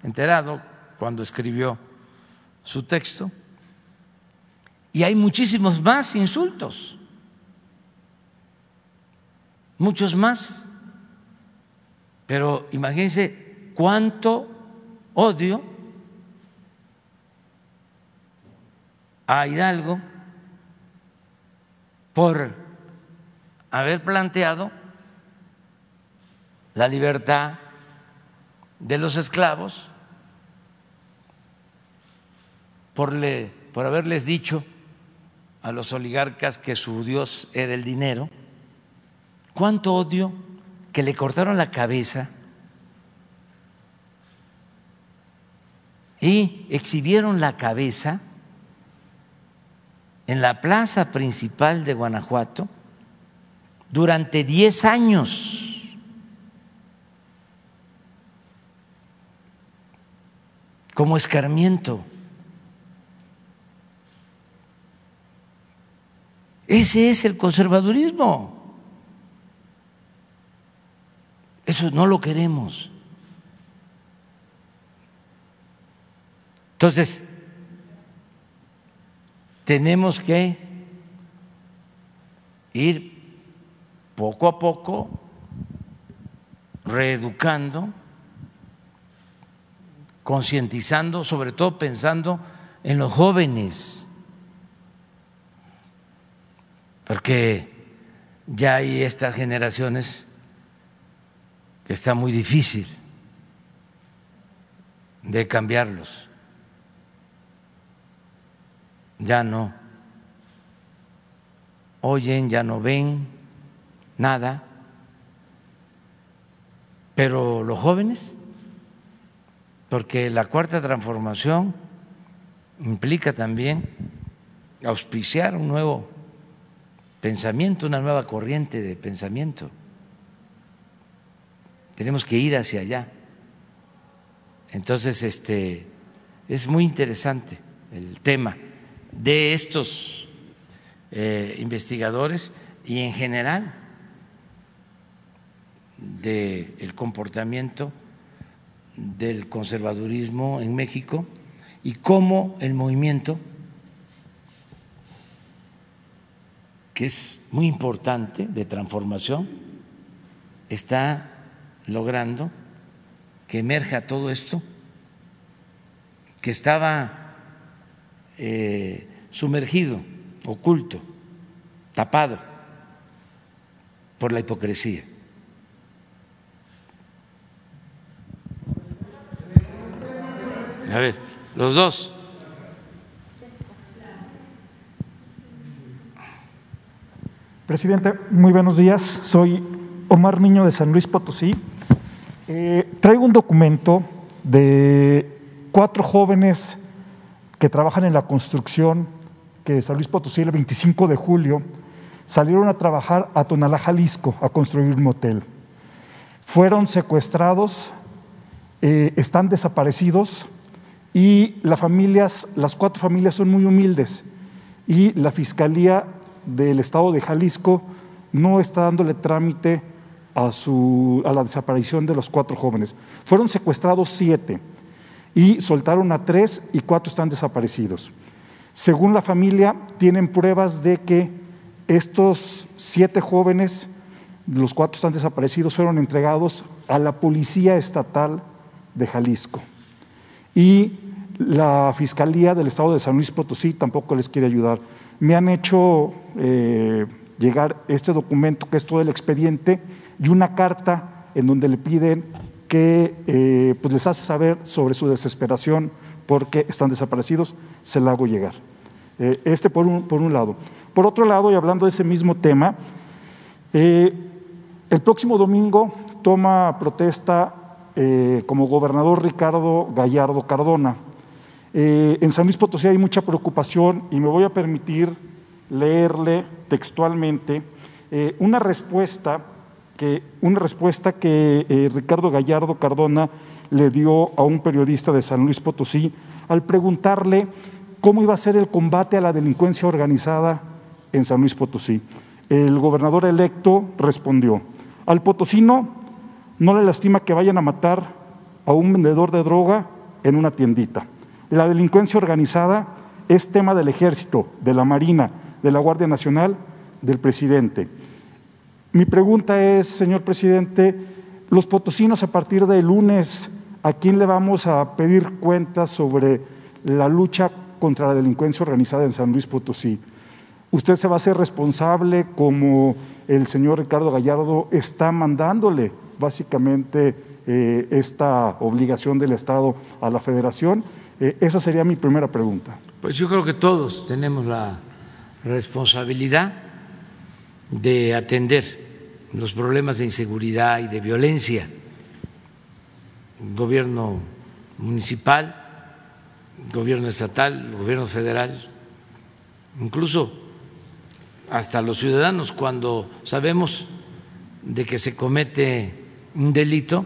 enterado cuando escribió su texto. Y hay muchísimos más insultos, muchos más. Pero imagínense cuánto odio a Hidalgo por haber planteado la libertad de los esclavos, por, le, por haberles dicho a los oligarcas que su Dios era el dinero, cuánto odio que le cortaron la cabeza y exhibieron la cabeza en la plaza principal de Guanajuato durante 10 años. como escarmiento. Ese es el conservadurismo. Eso no lo queremos. Entonces, tenemos que ir poco a poco reeducando, concientizando, sobre todo pensando en los jóvenes, porque ya hay estas generaciones que está muy difícil de cambiarlos. Ya no oyen, ya no ven nada, pero los jóvenes, porque la cuarta transformación implica también auspiciar un nuevo pensamiento, una nueva corriente de pensamiento. Tenemos que ir hacia allá. Entonces, este es muy interesante el tema de estos eh, investigadores y en general del comportamiento del conservadurismo en México y cómo el movimiento, que es muy importante de transformación, está logrando que emerja todo esto que estaba eh, sumergido, oculto, tapado por la hipocresía. A ver, los dos. Presidente, muy buenos días. Soy Omar Niño de San Luis Potosí. Eh, traigo un documento de cuatro jóvenes que trabajan en la construcción, que San Luis Potosí el 25 de julio salieron a trabajar a Tonalá, Jalisco, a construir un motel. Fueron secuestrados, eh, están desaparecidos y las familias, las cuatro familias son muy humildes y la Fiscalía del Estado de Jalisco no está dándole trámite a, su, a la desaparición de los cuatro jóvenes. Fueron secuestrados siete y soltaron a tres y cuatro están desaparecidos. Según la familia, tienen pruebas de que estos siete jóvenes, los cuatro están desaparecidos, fueron entregados a la Policía Estatal de Jalisco. Y la Fiscalía del Estado de San Luis Potosí tampoco les quiere ayudar. Me han hecho eh, llegar este documento, que es todo el expediente, y una carta en donde le piden que eh, pues les hace saber sobre su desesperación porque están desaparecidos, se la hago llegar. Eh, este por un, por un lado. Por otro lado, y hablando de ese mismo tema, el próximo domingo toma protesta como gobernador Ricardo Gallardo Cardona. Eh, en San Luis Potosí hay mucha preocupación y me voy a permitir leerle textualmente eh, una respuesta que, una respuesta que eh, Ricardo Gallardo Cardona le dio a un periodista de San Luis Potosí al preguntarle cómo iba a ser el combate a la delincuencia organizada en San Luis Potosí. El gobernador electo respondió, al potosino no le lastima que vayan a matar a un vendedor de droga en una tiendita. La delincuencia organizada es tema del ejército, de la Marina, de la Guardia Nacional, del presidente. Mi pregunta es, señor presidente, los potosinos a partir del lunes, ¿a quién le vamos a pedir cuentas sobre la lucha contra la delincuencia organizada en San Luis Potosí? ¿Usted se va a hacer responsable como el señor Ricardo Gallardo está mandándole básicamente eh, esta obligación del Estado a la Federación? Eh, esa sería mi primera pregunta. Pues yo creo que todos tenemos la responsabilidad de atender los problemas de inseguridad y de violencia. El gobierno municipal, gobierno estatal, gobierno federal, incluso hasta los ciudadanos cuando sabemos de que se comete un delito,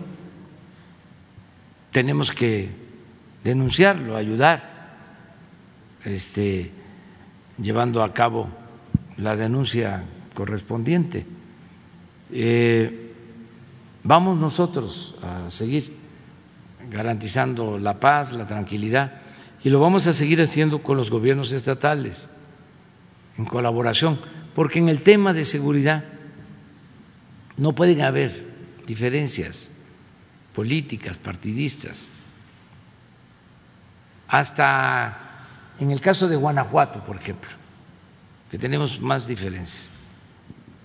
tenemos que denunciarlo, ayudar, este, llevando a cabo la denuncia correspondiente. Eh, vamos nosotros a seguir garantizando la paz, la tranquilidad, y lo vamos a seguir haciendo con los gobiernos estatales, en colaboración, porque en el tema de seguridad no pueden haber diferencias políticas, partidistas. Hasta en el caso de Guanajuato, por ejemplo, que tenemos más diferencias,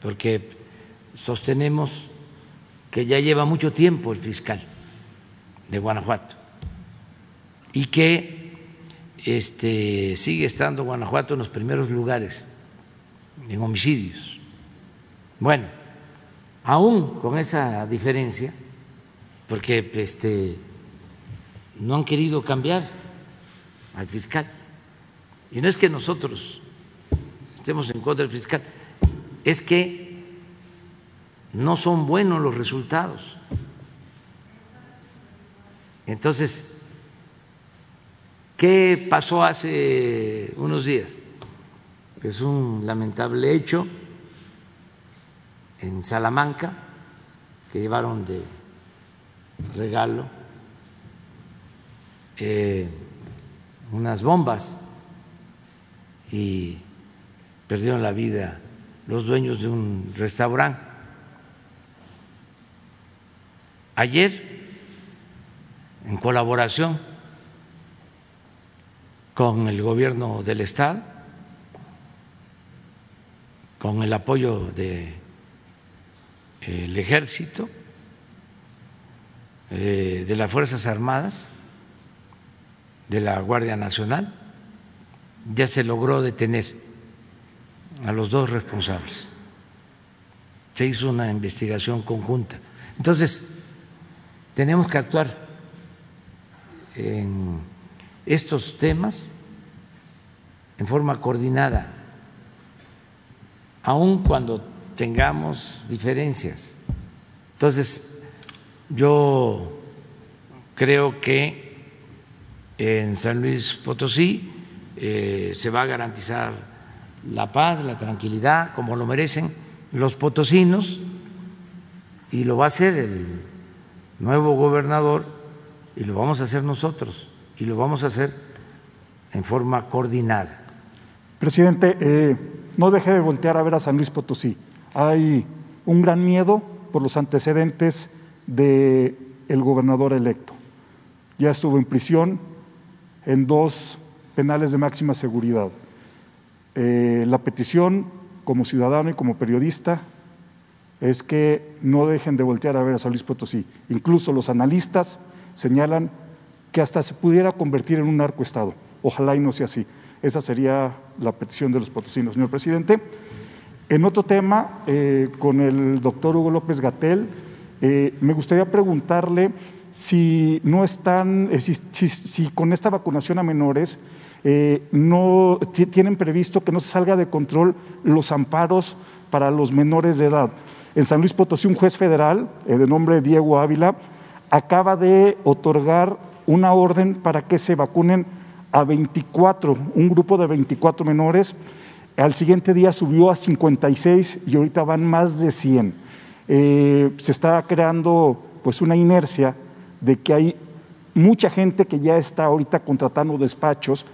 porque sostenemos que ya lleva mucho tiempo el fiscal de Guanajuato y que este, sigue estando Guanajuato en los primeros lugares en homicidios. Bueno, aún con esa diferencia, porque este, no han querido cambiar al fiscal. Y no es que nosotros estemos en contra del fiscal, es que no son buenos los resultados. Entonces, ¿qué pasó hace unos días? Es un lamentable hecho en Salamanca que llevaron de regalo. Eh, unas bombas y perdieron la vida los dueños de un restaurante. Ayer, en colaboración con el gobierno del Estado, con el apoyo del ejército, eh, de las Fuerzas Armadas, de la Guardia Nacional, ya se logró detener a los dos responsables. Se hizo una investigación conjunta. Entonces, tenemos que actuar en estos temas en forma coordinada, aun cuando tengamos diferencias. Entonces, yo creo que en San Luis Potosí eh, se va a garantizar la paz, la tranquilidad, como lo merecen los potosinos, y lo va a hacer el nuevo gobernador y lo vamos a hacer nosotros y lo vamos a hacer en forma coordinada. Presidente, eh, no deje de voltear a ver a San Luis Potosí. Hay un gran miedo por los antecedentes del el gobernador electo. Ya estuvo en prisión en dos penales de máxima seguridad. Eh, la petición como ciudadano y como periodista es que no dejen de voltear a ver a San Luis Potosí. Incluso los analistas señalan que hasta se pudiera convertir en un narcoestado. Ojalá y no sea así. Esa sería la petición de los potosinos, señor presidente. En otro tema, eh, con el doctor Hugo López Gatel, eh, me gustaría preguntarle si no están, eh, si, con esta vacunación a menores no tienen previsto que no se salga de control los amparos para los menores de edad. En San Luis Potosí, un juez federal de nombre Diego Ávila acaba de otorgar una orden para que se vacunen a 24, un grupo de 24 menores. Al siguiente día subió a 56 y ahorita van más de 100. Eh, se está creando pues una inercia de que hay mucha gente que ya está ahorita contratando despachos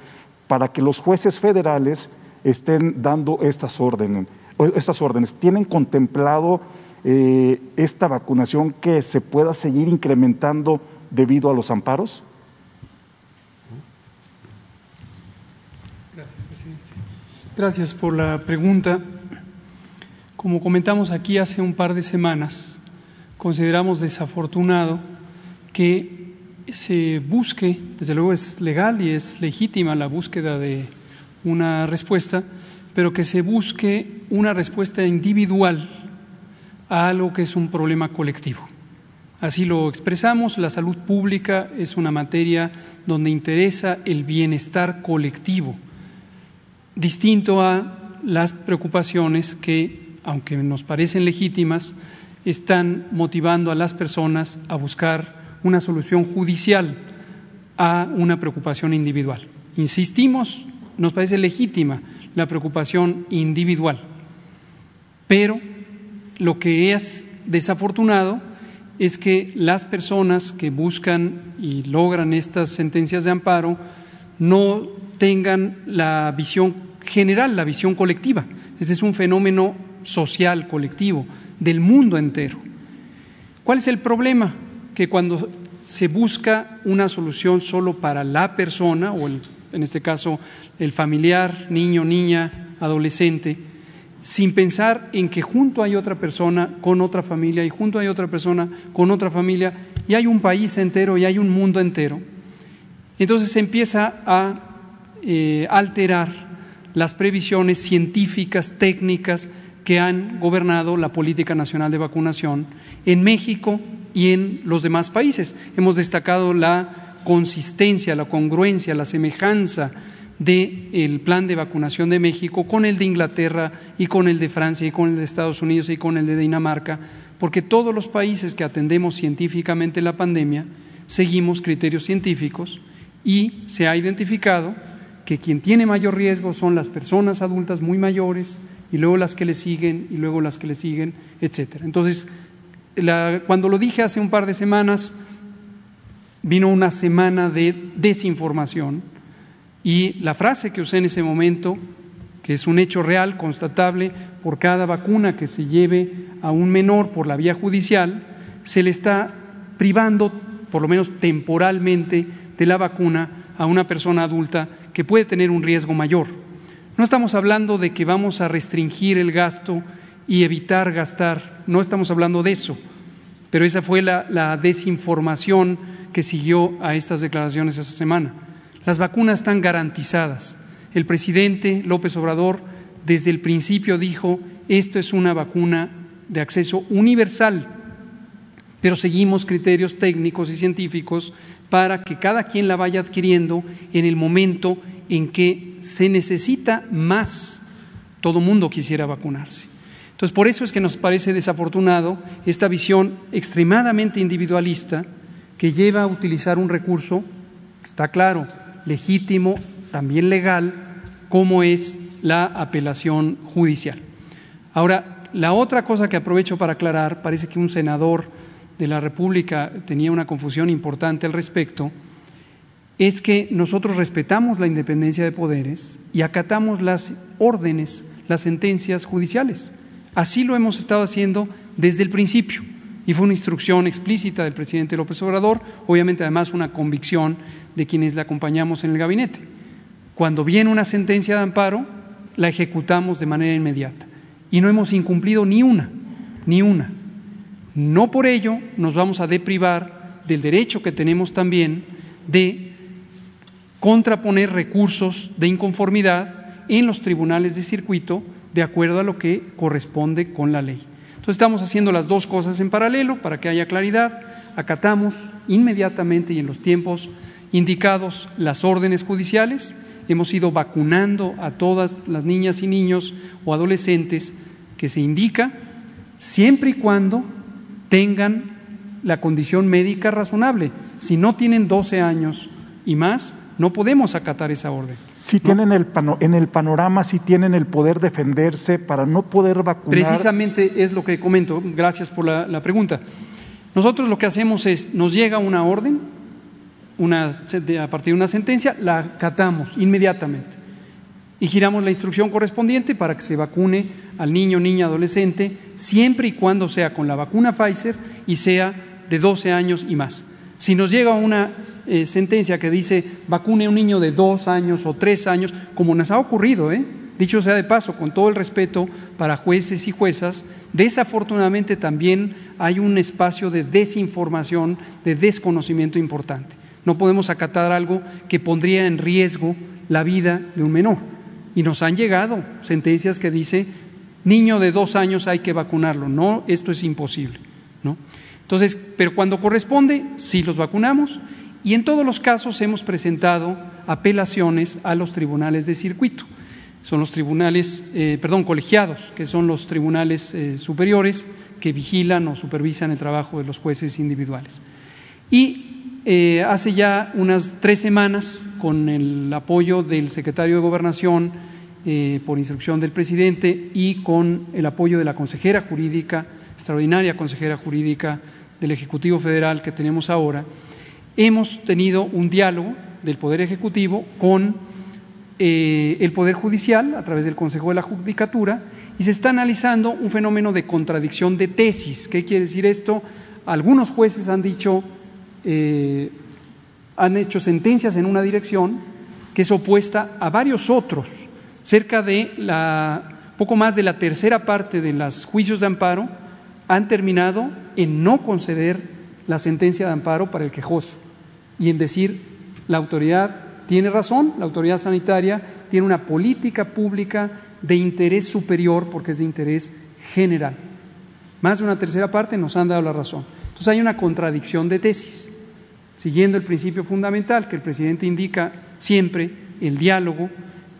para que los jueces federales estén dando estas órdenes. Estas órdenes. ¿Tienen contemplado eh, esta vacunación que se pueda seguir incrementando debido a los amparos? Gracias por la pregunta. Como comentamos aquí hace un par de semanas, consideramos desafortunado que se busque, desde luego es legal y es legítima la búsqueda de una respuesta, pero que se busque una respuesta individual a algo que es un problema colectivo. Así lo expresamos, la salud pública es una materia donde interesa el bienestar colectivo distinto a las preocupaciones que, aunque nos parecen legítimas, están motivando a las personas a buscar una solución judicial a una preocupación individual. Insistimos, nos parece legítima la preocupación individual, pero lo que es desafortunado es que las personas que buscan y logran estas sentencias de amparo no tengan la visión general, la visión colectiva. Este es un fenómeno social, colectivo, del mundo entero. ¿Cuál es el problema? Que cuando se busca una solución solo para la persona, o en este caso el familiar, niño, niña, adolescente, sin pensar en que junto hay otra persona con otra familia y junto hay otra persona con otra familia y hay un país entero y hay un mundo entero. Entonces se empieza a eh, alterar las previsiones científicas, técnicas que han gobernado la política nacional de vacunación en México y en los demás países. Hemos destacado la consistencia, la congruencia, la semejanza del plan de vacunación de México con el de Inglaterra y con el de Francia y con el de Estados Unidos y con el de Dinamarca, porque todos los países que atendemos científicamente la pandemia seguimos criterios científicos y se ha identificado que quien tiene mayor riesgo son las personas adultas muy mayores y luego las que le siguen y luego las que le siguen, etcétera. Entonces, cuando lo dije hace un par de semanas, vino una semana de desinformación y la frase que usé en ese momento, que es un hecho real, constatable, por cada vacuna que se lleve a un menor por la vía judicial, se le está privando, por lo menos temporalmente, de la vacuna a una persona adulta que puede tener un riesgo mayor. No estamos hablando de que vamos a restringir el gasto y evitar gastar, no estamos hablando de eso, pero esa fue la, desinformación que siguió a estas declaraciones esa semana. Las vacunas están garantizadas. El presidente López Obrador desde el principio dijo, esto es una vacuna de acceso universal, pero seguimos criterios técnicos y científicos para que cada quien la vaya adquiriendo en el momento en que se necesita más. Todo mundo quisiera vacunarse. Entonces, por eso es que nos parece desafortunado esta visión extremadamente individualista que lleva a utilizar un recurso, está claro, legítimo, también legal, como es la apelación judicial. Ahora, la otra cosa que aprovecho para aclarar, parece que un senador de la República tenía una confusión importante al respecto, es que nosotros respetamos la independencia de poderes y acatamos las órdenes, las sentencias judiciales. Así lo hemos estado haciendo desde el principio y fue una instrucción explícita del presidente López Obrador, obviamente además una convicción de quienes le acompañamos en el gabinete. Cuando viene una sentencia de amparo, la ejecutamos de manera inmediata y no hemos incumplido ni una, ni una. No por ello nos vamos a deprivar del derecho que tenemos también de contraponer recursos de inconformidad en los tribunales de circuito de acuerdo a lo que corresponde con la ley. Entonces estamos haciendo las dos cosas en paralelo para que haya claridad. Acatamos inmediatamente y en los tiempos indicados las órdenes judiciales. Hemos ido vacunando a todas las niñas y niños o adolescentes que se indica, siempre y cuando tengan la condición médica razonable. Si no tienen 12 años y más, no podemos acatar esa orden. Si tienen el en el panorama, si tienen el poder defenderse para no poder vacunar. Precisamente es lo que comento. Gracias por la, la pregunta. Nosotros lo que hacemos es, nos llega una orden, una, a partir de una sentencia, la acatamos inmediatamente y giramos la instrucción correspondiente para que se vacune al niño, niña, adolescente, siempre y cuando sea con la vacuna Pfizer y sea de 12 años y más. Si nos llega una eh, sentencia que dice vacune a un niño de dos años o tres años, como nos ha ocurrido, ¿eh? dicho sea de paso, con todo el respeto para jueces y juezas, desafortunadamente también hay un espacio de desinformación, de desconocimiento importante. No podemos acatar algo que pondría en riesgo la vida de un menor. Y nos han llegado sentencias que dice niño de dos años hay que vacunarlo. No, esto es imposible. Entonces, pero cuando corresponde, sí los vacunamos y en todos los casos hemos presentado apelaciones a los tribunales de circuito. Son los tribunales, eh, perdón, colegiados, que son los tribunales eh, superiores que vigilan o supervisan el trabajo de los jueces individuales. Y eh, hace ya unas tres semanas, con el apoyo del secretario de Gobernación, por instrucción del presidente, y con el apoyo de la consejera jurídica, extraordinaria consejera jurídica del Ejecutivo Federal que tenemos ahora, hemos tenido un diálogo del Poder Ejecutivo con eh, el Poder Judicial a través del Consejo de la Judicatura y se está analizando un fenómeno de contradicción de tesis. ¿Qué quiere decir esto? Algunos jueces han dicho, eh, han hecho sentencias en una dirección que es opuesta a varios otros. Cerca de la, poco más de la tercera parte de los juicios de amparo han terminado en no conceder la sentencia de amparo para el quejoso y en decir la autoridad tiene razón, la autoridad sanitaria tiene una política pública de interés superior porque es de interés general. Más de una tercera parte nos han dado la razón. Entonces hay una contradicción de tesis. Siguiendo el principio fundamental que el presidente indica siempre, el diálogo,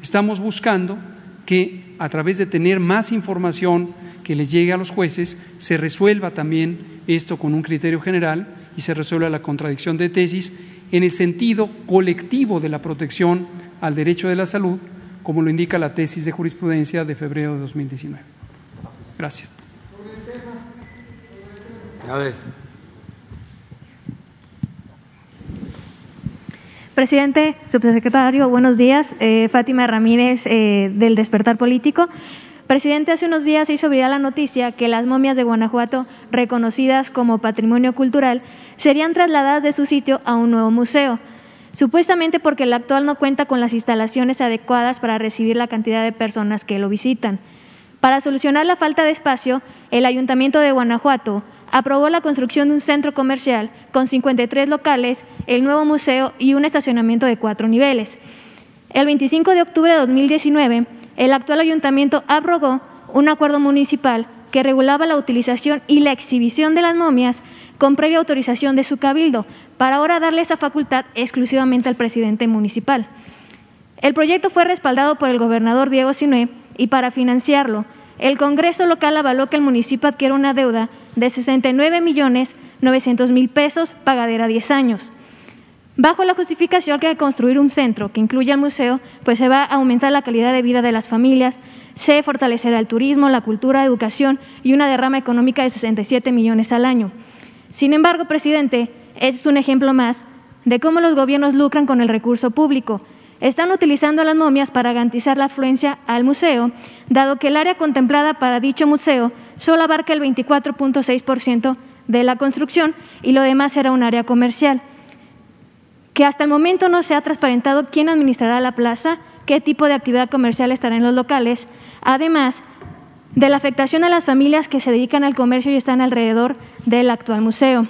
estamos buscando que a través de tener más información que les llegue a los jueces, se resuelva también esto con un criterio general y se resuelva la contradicción de tesis en el sentido colectivo de la protección al derecho de la salud, como lo indica la tesis de jurisprudencia de febrero de 2019. Gracias. A ver. Presidente, subsecretario, buenos días. Eh, Fátima Ramírez, eh, del Despertar Político. Presidente, hace unos días hizo viral la noticia que las momias de Guanajuato, reconocidas como patrimonio cultural, serían trasladadas de su sitio a un nuevo museo, supuestamente porque el actual no cuenta con las instalaciones adecuadas para recibir la cantidad de personas que lo visitan. Para solucionar la falta de espacio, el Ayuntamiento de Guanajuato aprobó la construcción de un centro comercial con 53 locales, el nuevo museo y un estacionamiento de cuatro niveles. El 25 de octubre de 2019, el actual ayuntamiento abrogó un acuerdo municipal que regulaba la utilización y la exhibición de las momias con previa autorización de su cabildo, para ahora darle esa facultad exclusivamente al presidente municipal. El proyecto fue respaldado por el gobernador Diego Sinué y para financiarlo, el Congreso local avaló que el municipio adquiera una deuda de 69 millones 900 mil pesos pagadera a 10 años. Bajo la justificación que al construir un centro que incluya el museo, pues se va a aumentar la calidad de vida de las familias, se fortalecerá el turismo, la cultura, la educación y una derrama económica de 67 millones al año. Sin embargo, presidente, este es un ejemplo más de cómo los gobiernos lucran con el recurso público. Están utilizando las momias para garantizar la afluencia al museo, dado que el área contemplada para dicho museo solo abarca el 24.6% de la construcción y lo demás será un área comercial. Que hasta el momento no se ha transparentado quién administrará la plaza, qué tipo de actividad comercial estará en los locales, además de la afectación a las familias que se dedican al comercio y están alrededor del actual museo.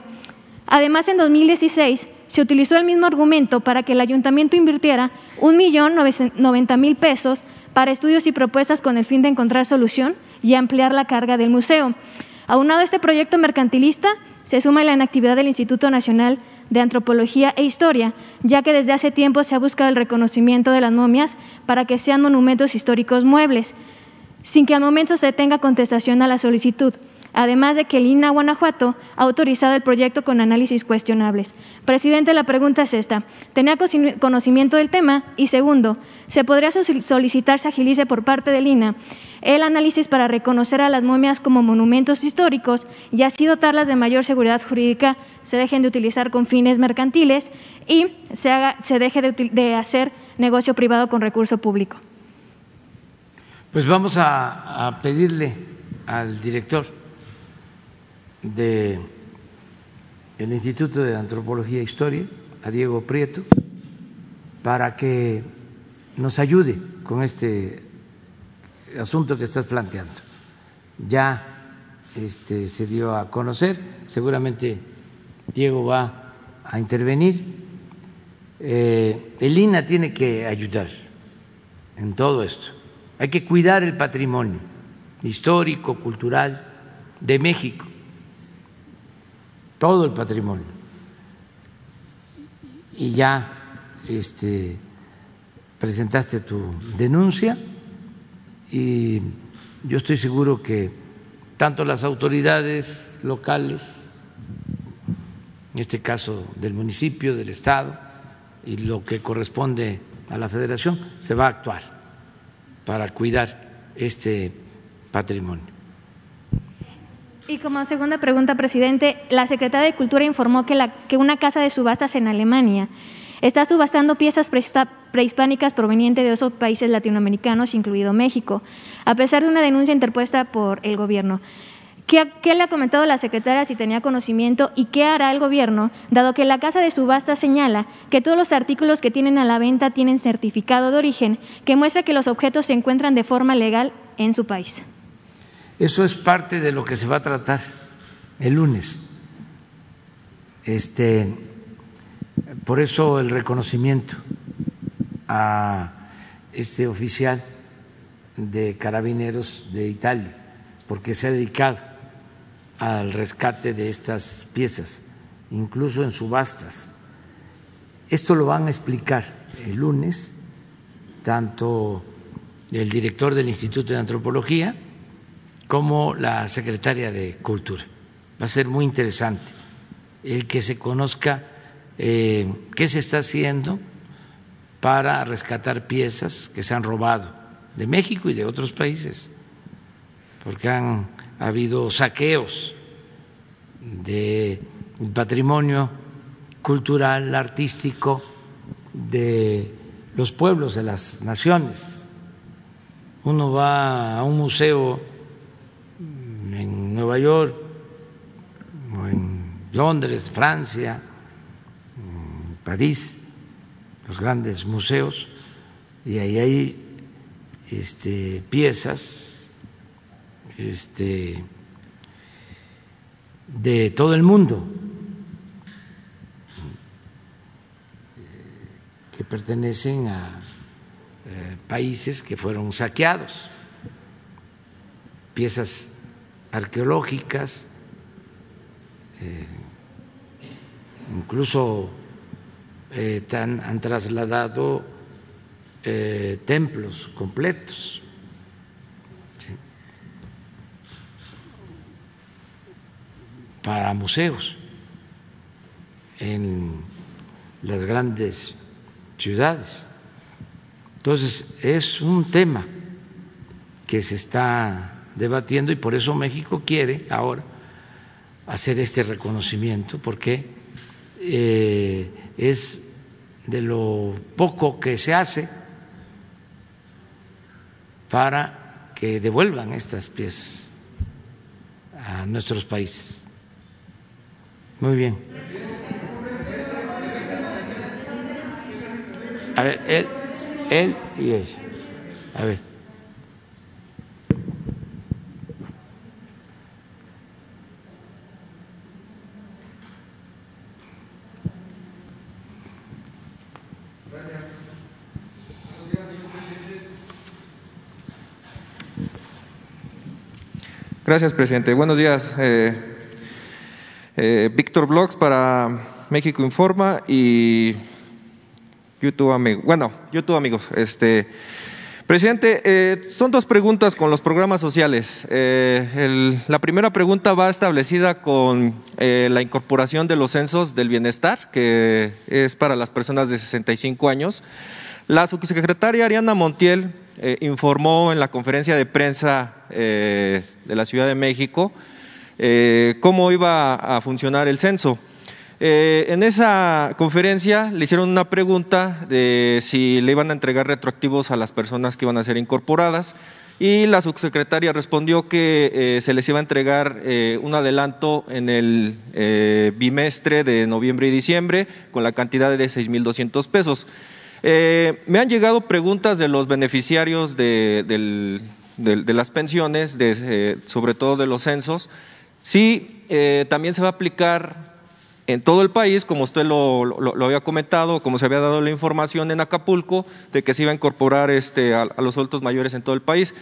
Además, en 2016 se utilizó el mismo argumento para que el ayuntamiento invirtiera un millón noventa mil pesos para estudios y propuestas con el fin de encontrar solución y ampliar la carga del museo. Aunado a este proyecto mercantilista, se suma la inactividad del Instituto Nacional de Antropología e Historia, ya que desde hace tiempo se ha buscado el reconocimiento de las momias para que sean monumentos históricos muebles, sin que al momento se tenga contestación a la solicitud, además de que el INA Guanajuato ha autorizado el proyecto con análisis cuestionables. Presidente, la pregunta es esta. ¿Tenía conocimiento del tema? Y segundo, ¿se podría solicitar se agilice por parte del INA el análisis para reconocer a las momias como monumentos históricos y así dotarlas de mayor seguridad jurídica, se dejen de utilizar con fines mercantiles y se, haga, se deje de hacer negocio privado con recurso público? Pues vamos a, pedirle al director del Instituto de Antropología e Historia, a Diego Prieto, para que nos ayude con este asunto que estás planteando. Ya este, se dio a conocer, seguramente Diego va a intervenir. Eh, el INA tiene que ayudar en todo esto hay que cuidar el patrimonio histórico, cultural de México, todo el patrimonio. Y ya este, presentaste tu denuncia y yo estoy seguro que tanto las autoridades locales, en este caso del municipio, del Estado, y lo que corresponde a la federación, se va a actuar para cuidar este patrimonio. Y como segunda pregunta, presidente, la Secretaría de Cultura informó que, la, que una casa de subastas en Alemania está subastando piezas prehispánicas provenientes de esos países latinoamericanos, incluido México, a pesar de una denuncia interpuesta por el gobierno. ¿Qué, le ha comentado la secretaria si tenía conocimiento y qué hará el gobierno, dado que la casa de subasta señala que todos los artículos que tienen a la venta tienen certificado de origen que muestra que los objetos se encuentran de forma legal en su país? Eso es parte de lo que se va a tratar el lunes. Este, por eso el reconocimiento a este oficial de carabineros de Italia, porque se ha dedicado al rescate de estas piezas, incluso en subastas. Esto lo van a explicar el lunes tanto el director del Instituto de Antropología como la secretaria de Cultura. Va a ser muy interesante el que se conozca eh, qué se está haciendo para rescatar piezas que se han robado de México y de otros países, porque han ha habido saqueos del patrimonio cultural, artístico de los pueblos, de las naciones. Uno va a un museo en Nueva York o en Londres, Francia, París, los grandes museos, y ahí hay este, piezas este, de todo el mundo que pertenecen a eh, países que fueron saqueados, piezas arqueológicas, eh, incluso eh, han trasladado templos completos para museos en las grandes ciudades. Entonces, es un tema que se está debatiendo y por eso México quiere ahora hacer este reconocimiento, porque eh, es de lo poco que se hace para que devuelvan estas piezas a nuestros países. Muy bien. A ver, él, él y ella. A ver. Gracias, presidente. Buenos días. Eh, eh, Víctor Blogs para México Informa y YouTube amigo. Bueno, YouTube amigos. Este, presidente, eh, son dos preguntas con los programas sociales. la primera pregunta va establecida con la incorporación de los censos del bienestar, que es para las personas de 65 años. La subsecretaria Ariana Montiel eh, informó en la conferencia de prensa eh, de la Ciudad de México eh, cómo iba a funcionar el censo. en esa conferencia le hicieron una pregunta de si le iban a entregar retroactivos a las personas que iban a ser incorporadas y la subsecretaria respondió que se les iba a entregar un adelanto en el bimestre de noviembre y diciembre con la cantidad de 6.200 pesos. Eh, me han llegado preguntas de los beneficiarios de, las pensiones, eh, sobre todo de los censos, si eh, también se va a aplicar en todo el país, como usted lo, había comentado, como se había dado la información en Acapulco, de que se iba a incorporar este, a, los adultos mayores en todo el país.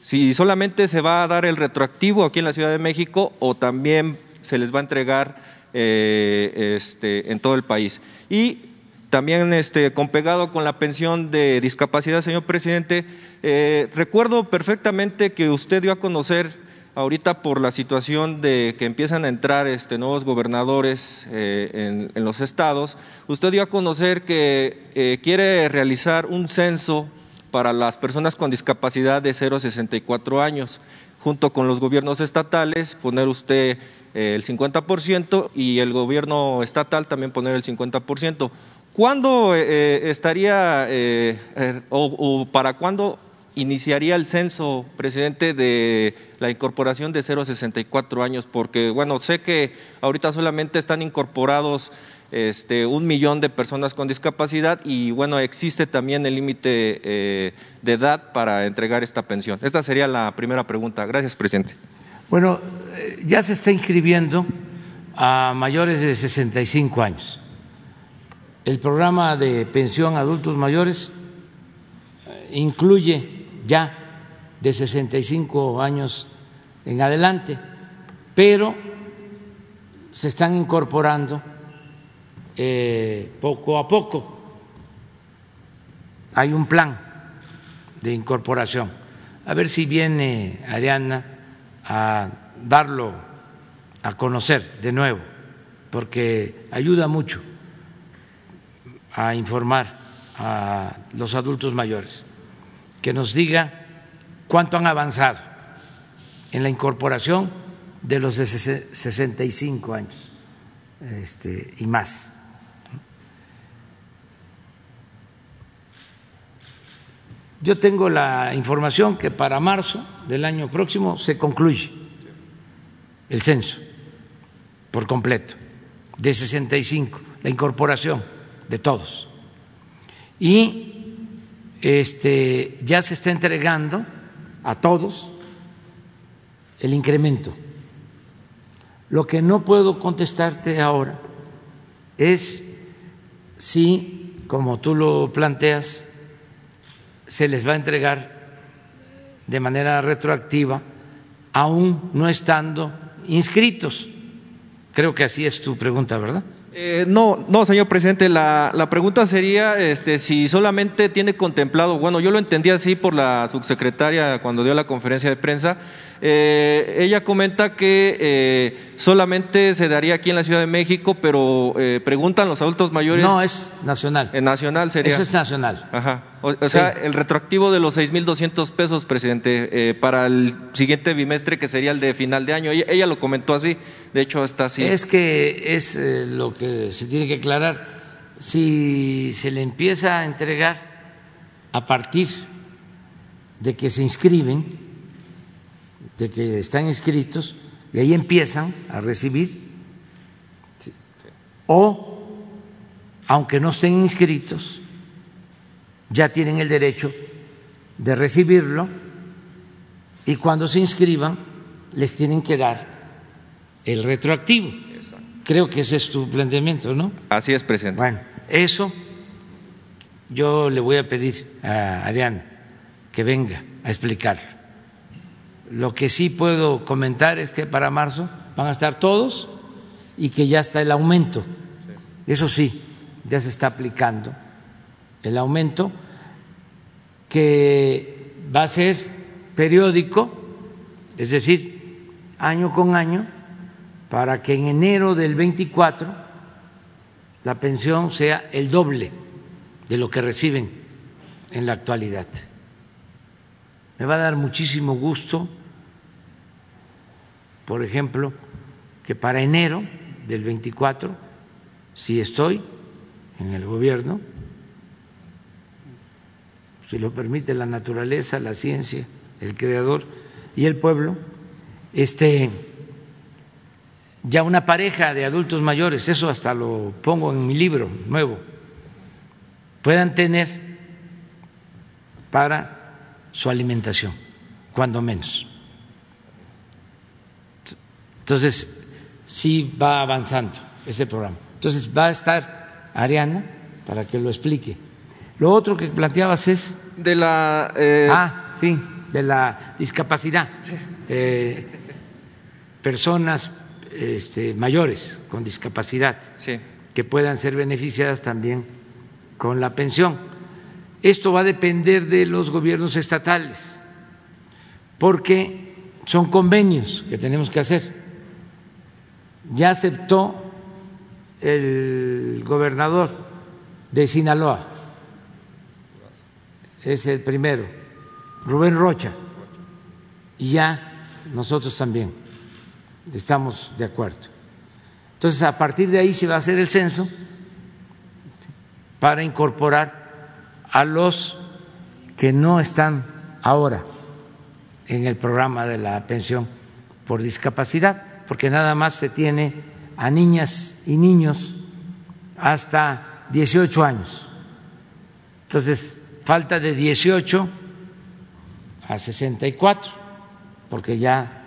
Si solamente se va a dar el retroactivo aquí en la Ciudad de México o también se les va a entregar este, en todo el país. Y también este, compegado con la pensión de discapacidad, señor presidente. Eh, recuerdo perfectamente que usted dio a conocer ahorita por la situación de que empiezan a entrar este, nuevos gobernadores eh, en, los estados, usted dio a conocer que eh, quiere realizar un censo para las personas con discapacidad de 0 a 64 años, junto con los gobiernos estatales, poner usted el 50% y el gobierno estatal también poner el 50%. ¿Cuándo eh, eh, estaría eh, o, para cuándo iniciaría el censo, presidente, de la incorporación de 0 a 64 años? Porque, bueno, sé que ahorita solamente están incorporados este, un millón de personas con discapacidad y, bueno, existe también el límite de edad para entregar esta pensión. Esta sería la primera pregunta. Gracias, presidente. Bueno, ya se está inscribiendo a mayores de 65 años el programa de pensión a adultos mayores eh, incluye ya de 65 años en adelante, pero se están incorporando eh, poco a poco. Hay un plan de incorporación. A ver si viene Ariana a darlo a conocer de nuevo, porque ayuda mucho a informar a los adultos mayores, que nos diga cuánto han avanzado en la incorporación de los de 65 años este, y más. Yo tengo la información que para marzo del año próximo se concluye el censo por completo, de 65, la incorporación de todos. Y este, ya se está entregando a todos el incremento. Lo que no puedo contestarte ahora es si, como tú lo planteas, se les va a entregar de manera retroactiva, aún no estando inscritos. Creo que así es tu pregunta, ¿verdad? Eh, no, no, señor presidente, la, la, pregunta sería este, si solamente tiene contemplado, bueno, yo lo entendí así por la subsecretaria cuando dio la conferencia de prensa, Eh, ella comenta que eh, solamente se daría aquí en la Ciudad de México, pero eh, preguntan los adultos mayores. No, es nacional. Nacional sería. Eso es nacional. Ajá. O, sea, el retroactivo de los 6.200 pesos, presidente, para el siguiente bimestre, que sería el de final de año. Ella, lo comentó así. De hecho, está así. Es que es lo que se tiene que aclarar. Si se le empieza a entregar a partir de que se inscriben, de que están inscritos y ahí empiezan a recibir, o aunque no estén inscritos, ya tienen el derecho de recibirlo y cuando se inscriban les tienen que dar el retroactivo. Creo que ese es tu planteamiento, ¿no? Así es, presidente. Bueno, eso yo le voy a pedir a Ariana que venga a explicarlo. Lo que sí puedo comentar es que para marzo van a estar todos y que ya está el aumento. Eso sí, ya se está aplicando el aumento que va a ser periódico, es decir, año con año, para que en enero del 24 la pensión sea el doble de lo que reciben en la actualidad. Me va a dar muchísimo gusto, por ejemplo, que para enero del 24, si estoy en el gobierno, si lo permite la naturaleza, la ciencia, el creador y el pueblo, este ya una pareja de adultos mayores, eso hasta lo pongo en mi libro nuevo, puedan tener para su alimentación, cuando menos. Entonces, sí va avanzando ese programa. Entonces, va a estar Ariana para que lo explique. Lo otro que planteabas es... De la... Eh, ah, sí, de la discapacidad. Eh, personas este, mayores con discapacidad que puedan ser beneficiadas también con la pensión. Esto va a depender de los gobiernos estatales, porque son convenios que tenemos que hacer. Ya aceptó el gobernador de Sinaloa, es el primero, Rubén Rocha, y ya nosotros también estamos de acuerdo. Entonces, a partir de ahí se va a hacer el censo para incorporar a los que no están ahora en el programa de la pensión por discapacidad, porque nada más se tiene a niñas y niños hasta 18 años. Entonces, falta de 18 a 64, porque ya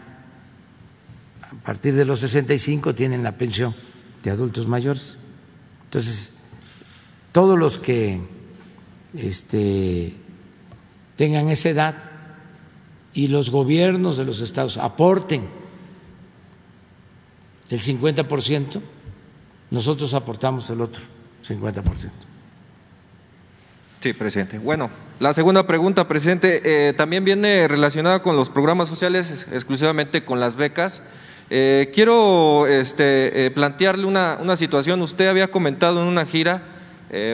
a partir de los 65 tienen la pensión de adultos mayores. Entonces, todos los que este, tengan esa edad y los gobiernos de los estados aporten el 50%, nosotros aportamos el otro 50%. Sí, presidente. Bueno, la segunda pregunta, presidente, eh, también viene relacionada con los programas sociales, exclusivamente con las becas. Eh, quiero este, eh, plantearle una, una, situación. Usted había comentado en una gira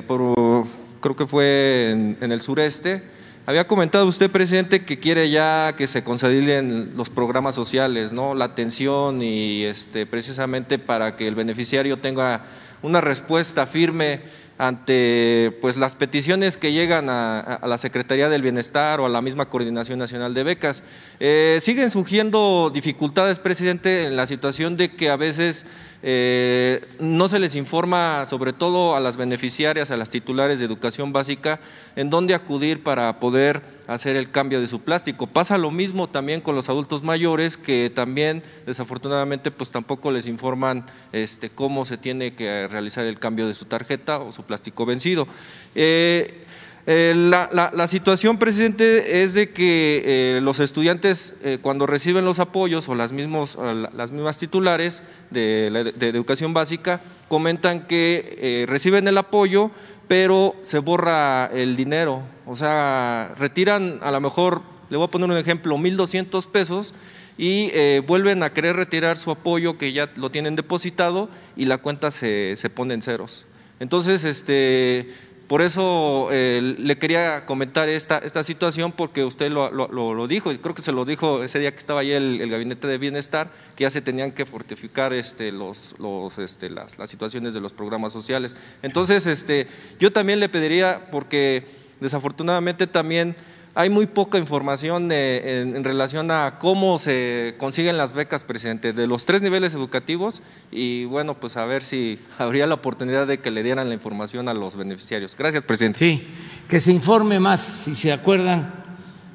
por creo que fue en, el sureste. Había comentado usted, presidente, que quiere ya que se concedilien los programas sociales, ¿no? La atención y este, precisamente para que el beneficiario tenga una respuesta firme ante pues las peticiones que llegan a, la Secretaría del Bienestar o a la misma Coordinación Nacional de Becas. Eh, siguen surgiendo dificultades, presidente, en la situación de que a veces eh, no se les informa, sobre todo a las beneficiarias, a las titulares de educación básica, en dónde acudir para poder hacer el cambio de su plástico. Pasa lo mismo también con los adultos mayores, que también desafortunadamente pues tampoco les informan este, cómo se tiene que realizar el cambio de su tarjeta o su plástico vencido. Eh, eh, la, situación, presidente, es de que eh, los estudiantes, eh, cuando reciben los apoyos o las, mismos, las mismas titulares de, educación básica, comentan que reciben el apoyo, pero se borra el dinero. O sea, retiran a lo mejor le voy a poner un ejemplo, 1.200 pesos y vuelven a querer retirar su apoyo que ya lo tienen depositado y la cuenta se, se pone en ceros. Entonces, este, por eso eh, le quería comentar esta, esta situación, porque usted lo, lo, dijo, y creo que se lo dijo ese día que estaba ahí el, Gabinete de Bienestar, que ya se tenían que fortificar este, los, los, este, las, las, situaciones de los programas sociales. Entonces, este, yo también le pediría, porque desafortunadamente también hay muy poca información en, relación a cómo se consiguen las becas, presidente, de los tres niveles educativos y bueno, pues a ver si habría la oportunidad de que le dieran la información a los beneficiarios. Gracias, presidente. Sí, que se informe más, si se acuerdan,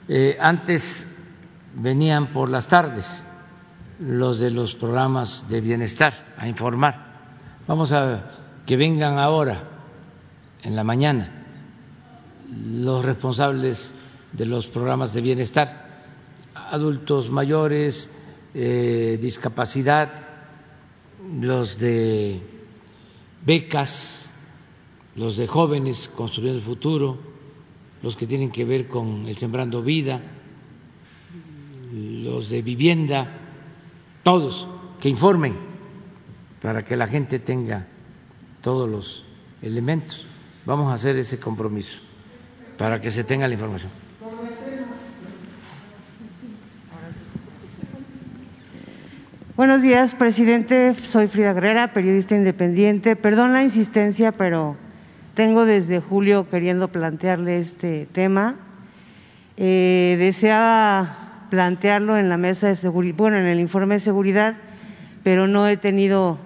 eh, antes venían por las tardes los de los programas de bienestar a informar. Vamos a que vengan ahora, en la mañana, los responsables de los programas de bienestar, adultos mayores, eh, discapacidad, los de becas, los de jóvenes construyendo el futuro, los que tienen que ver con el sembrando vida, los de vivienda, todos que informen para que la gente tenga todos los elementos. Vamos a hacer ese compromiso para que se tenga la información. Buenos días, presidente. Soy Frida Guerrera, periodista independiente. Perdón la insistencia, pero tengo desde julio queriendo plantearle este tema. Eh, deseaba plantearlo en la mesa de seguridad, bueno, en el informe de seguridad, pero no he tenido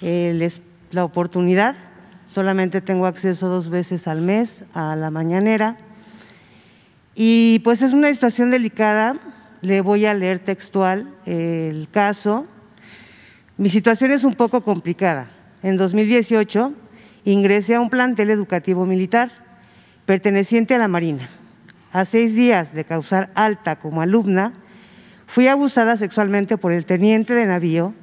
eh, la oportunidad. Solamente tengo acceso dos veces al mes a la mañanera. Y pues es una situación delicada le voy a leer textual el caso. Mi situación es un poco complicada. En 2018 ingresé a un plantel educativo militar perteneciente a la Marina. A seis días de causar alta como alumna, fui abusada sexualmente por el teniente de navío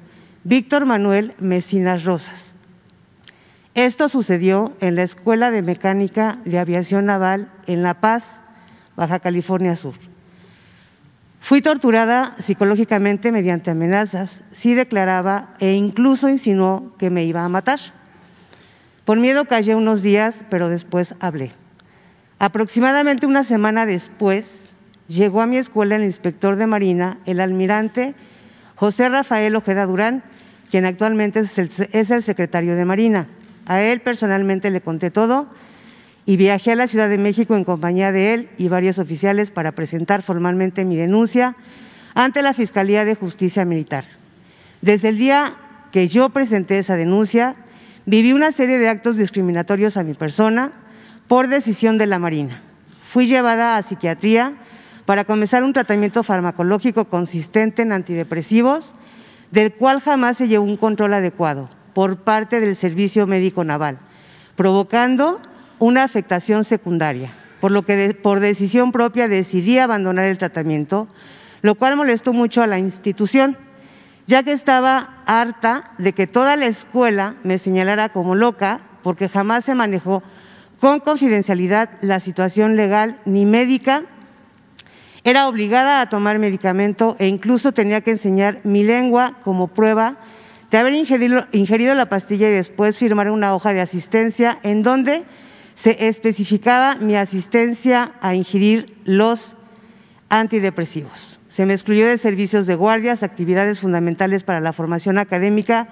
Víctor Manuel Mesinas Rosas. Esto sucedió en la Escuela de Mecánica de Aviación Naval en La Paz, Baja California Sur. Fui torturada psicológicamente mediante amenazas, sí declaraba e incluso insinuó que me iba a matar. Por miedo callé unos días, pero después hablé. Aproximadamente una semana después, llegó a mi escuela el inspector de Marina, el almirante José Rafael Ojeda Durán, quien actualmente es el, es el secretario de Marina. A él personalmente le conté todo y viajé a la Ciudad de México en compañía de él y varios oficiales para presentar formalmente mi denuncia ante la Fiscalía de Justicia Militar. Desde el día que yo presenté esa denuncia, viví una serie de actos discriminatorios a mi persona por decisión de la Marina. Fui llevada a psiquiatría para comenzar un tratamiento farmacológico consistente en antidepresivos, del cual jamás se llevó un control adecuado por parte del Servicio Médico Naval, provocando una afectación secundaria, por lo que por decisión propia decidí abandonar el tratamiento, lo cual molestó mucho a la institución, ya que estaba harta de que toda la escuela me señalara como loca porque jamás se manejó con confidencialidad la situación legal ni médica. Era obligada a tomar medicamento e incluso tenía que enseñar mi lengua como prueba de haber ingerido, la pastilla y después firmar una hoja de asistencia en donde se especificaba mi asistencia a ingerir los antidepresivos. Se me excluyó de servicios de guardias, actividades fundamentales para la formación académica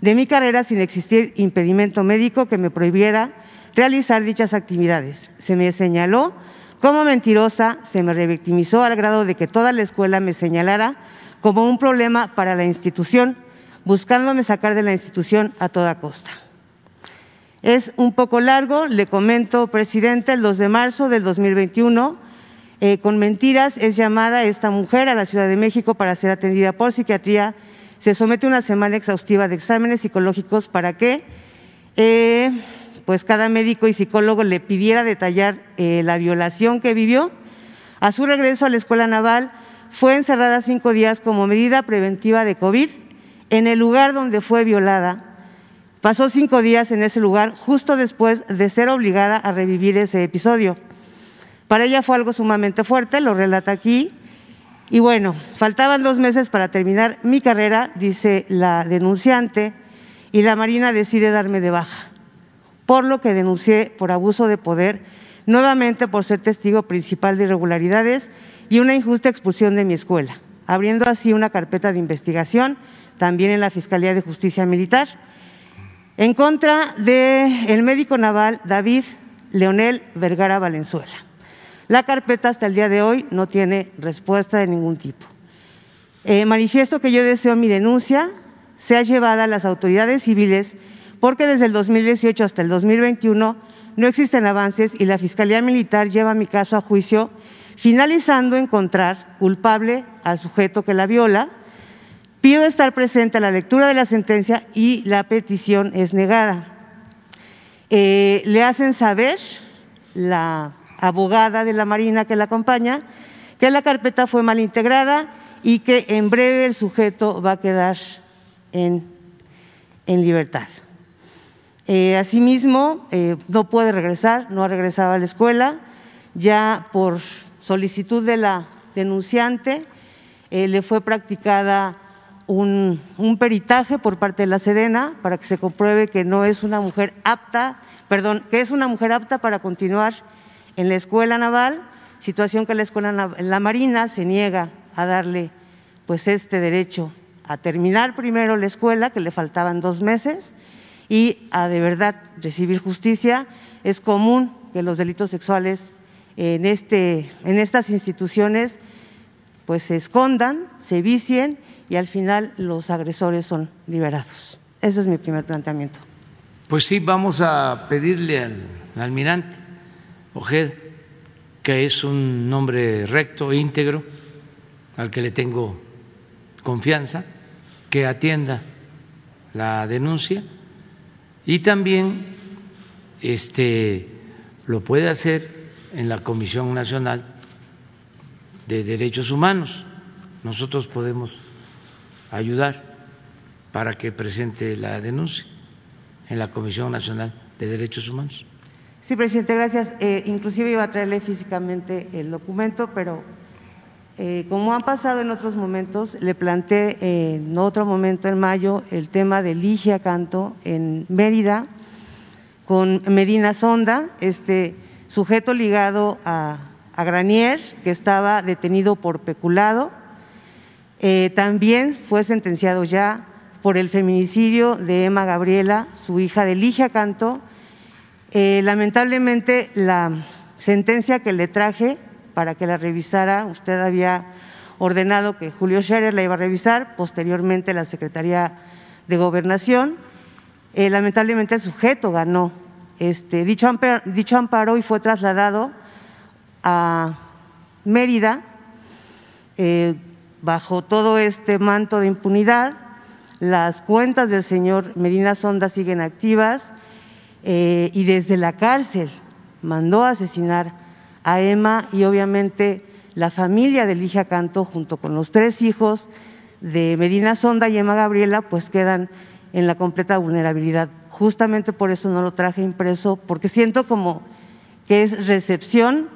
de mi carrera sin existir impedimento médico que me prohibiera realizar dichas actividades. Se me señaló como mentirosa, se me revictimizó al grado de que toda la escuela me señalara como un problema para la institución, buscándome sacar de la institución a toda costa. Es un poco largo, le comento, presidente, el 2 de marzo del 2021, eh, con mentiras es llamada esta mujer a la Ciudad de México para ser atendida por psiquiatría. Se somete a una semana exhaustiva de exámenes psicológicos para que eh, pues cada médico y psicólogo le pidiera detallar eh, la violación que vivió. A su regreso a la Escuela Naval fue encerrada cinco días como medida preventiva de COVID en el lugar donde fue violada Pasó cinco días en ese lugar justo después de ser obligada a revivir ese episodio. Para ella fue algo sumamente fuerte, lo relata aquí. Y bueno, faltaban dos meses para terminar mi carrera, dice la denunciante, y la Marina decide darme de baja, por lo que denuncié por abuso de poder, nuevamente por ser testigo principal de irregularidades y una injusta expulsión de mi escuela, abriendo así una carpeta de investigación también en la Fiscalía de Justicia Militar en contra del médico naval David Leonel Vergara Valenzuela. La carpeta hasta el día de hoy no tiene respuesta de ningún tipo. Eh, manifiesto que yo deseo mi denuncia sea llevada a las autoridades civiles porque desde el 2018 hasta el 2021 no existen avances y la Fiscalía Militar lleva mi caso a juicio, finalizando encontrar culpable al sujeto que la viola. Pido estar presente a la lectura de la sentencia y la petición es negada. Eh, le hacen saber la abogada de la Marina que la acompaña que la carpeta fue mal integrada y que en breve el sujeto va a quedar en, en libertad. Eh, asimismo, eh, no puede regresar, no ha regresado a la escuela, ya por solicitud de la denunciante le fue practicada un, peritaje por parte de la Sedena para que se compruebe que no es una mujer apta, perdón, que es una mujer apta para continuar en la escuela naval, situación que la escuela la Marina se niega a darle pues este derecho a terminar primero la escuela, que le faltaban dos meses, y a de verdad recibir justicia. Es común que los delitos sexuales en, este, en estas instituciones pues se escondan, se vicien y al final los agresores son liberados. Ese es mi primer planteamiento. Pues sí, vamos a pedirle al almirante Ojed, que es un hombre recto, íntegro, al que le tengo confianza, que atienda la denuncia y también este lo puede hacer en la Comisión Nacional de Derechos Humanos. Nosotros podemos ayudar para que presente la denuncia en la Comisión Nacional de Derechos Humanos. Sí, presidente, gracias. Eh, inclusive iba a traerle físicamente el documento, pero eh, como han pasado en otros momentos, le planteé en otro momento en mayo el tema de Ligia Canto en Mérida con Medina Sonda, este sujeto ligado a Granier, que estaba detenido por peculado. Eh, también fue sentenciado ya por el feminicidio de Emma Gabriela, su hija de Ligia Canto. lamentablemente, la sentencia que le traje para que la revisara. Usted había ordenado que Julio Scherer la iba a revisar, posteriormente la Secretaría de Gobernación. Eh, lamentablemente el sujeto ganó este, dicho, amparo, y fue trasladado a Mérida eh, bajo todo este manto de impunidad. Las cuentas del señor Medina Sonda siguen activas eh, y desde la cárcel mandó a asesinar a Emma y obviamente la familia de Ligia Canto junto con los tres hijos de Medina Sonda y Emma Gabriela pues quedan en la completa vulnerabilidad. Justamente por eso no lo traje impreso, porque siento como que es recepción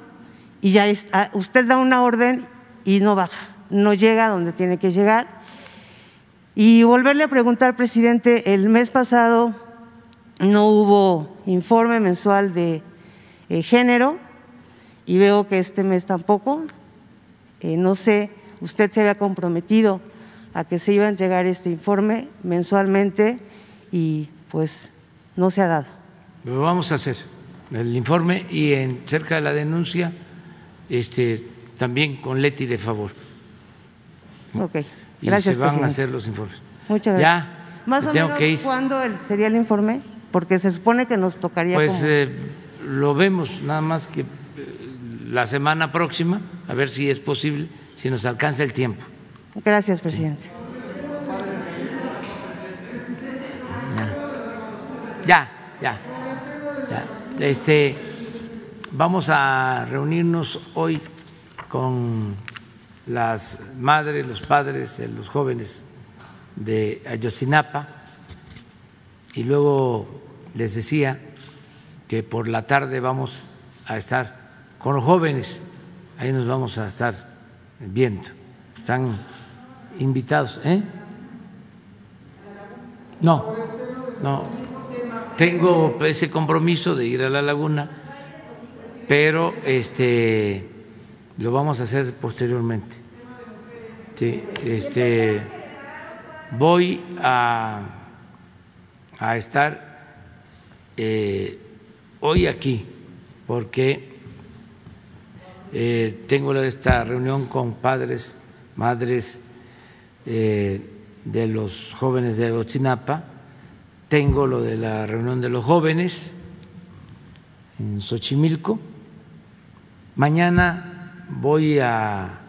y ya ah, usted da una orden y no baja, no llega donde tiene que llegar. Y volverle a preguntar, presidente, el mes pasado no hubo informe mensual de eh, género, y veo que este mes tampoco. Eh, no sé, usted se había comprometido a que se iba a entregar este informe mensualmente y pues no se ha dado. Lo vamos a hacer, el informe y en cerca de la denuncia este, también con Leti de favor. Ok, gracias. Y se van a hacer los informes. Muchas gracias. Ya, Más o menos, ¿cuándo sería el informe? Porque se supone que nos tocaría. Pues eh, lo vemos, nada más que la semana próxima, a ver si es posible, si nos alcanza el tiempo. Gracias, presidente. Ya, ya, ya. Este, vamos a reunirnos hoy con las madres, los padres, los jóvenes de Ayotzinapa y luego les decía que por la tarde vamos a estar con los jóvenes, ahí nos vamos a estar viendo. Están invitados, ¿eh? No, no. Tengo ese compromiso de ir a la laguna, pero este lo vamos a hacer posteriormente. Sí, este voy a, a estar eh, hoy aquí porque eh, tengo esta reunión con padres, madres eh, de los jóvenes de Ochinapa, tengo lo de la reunión de los jóvenes en Xochimilco. Mañana voy a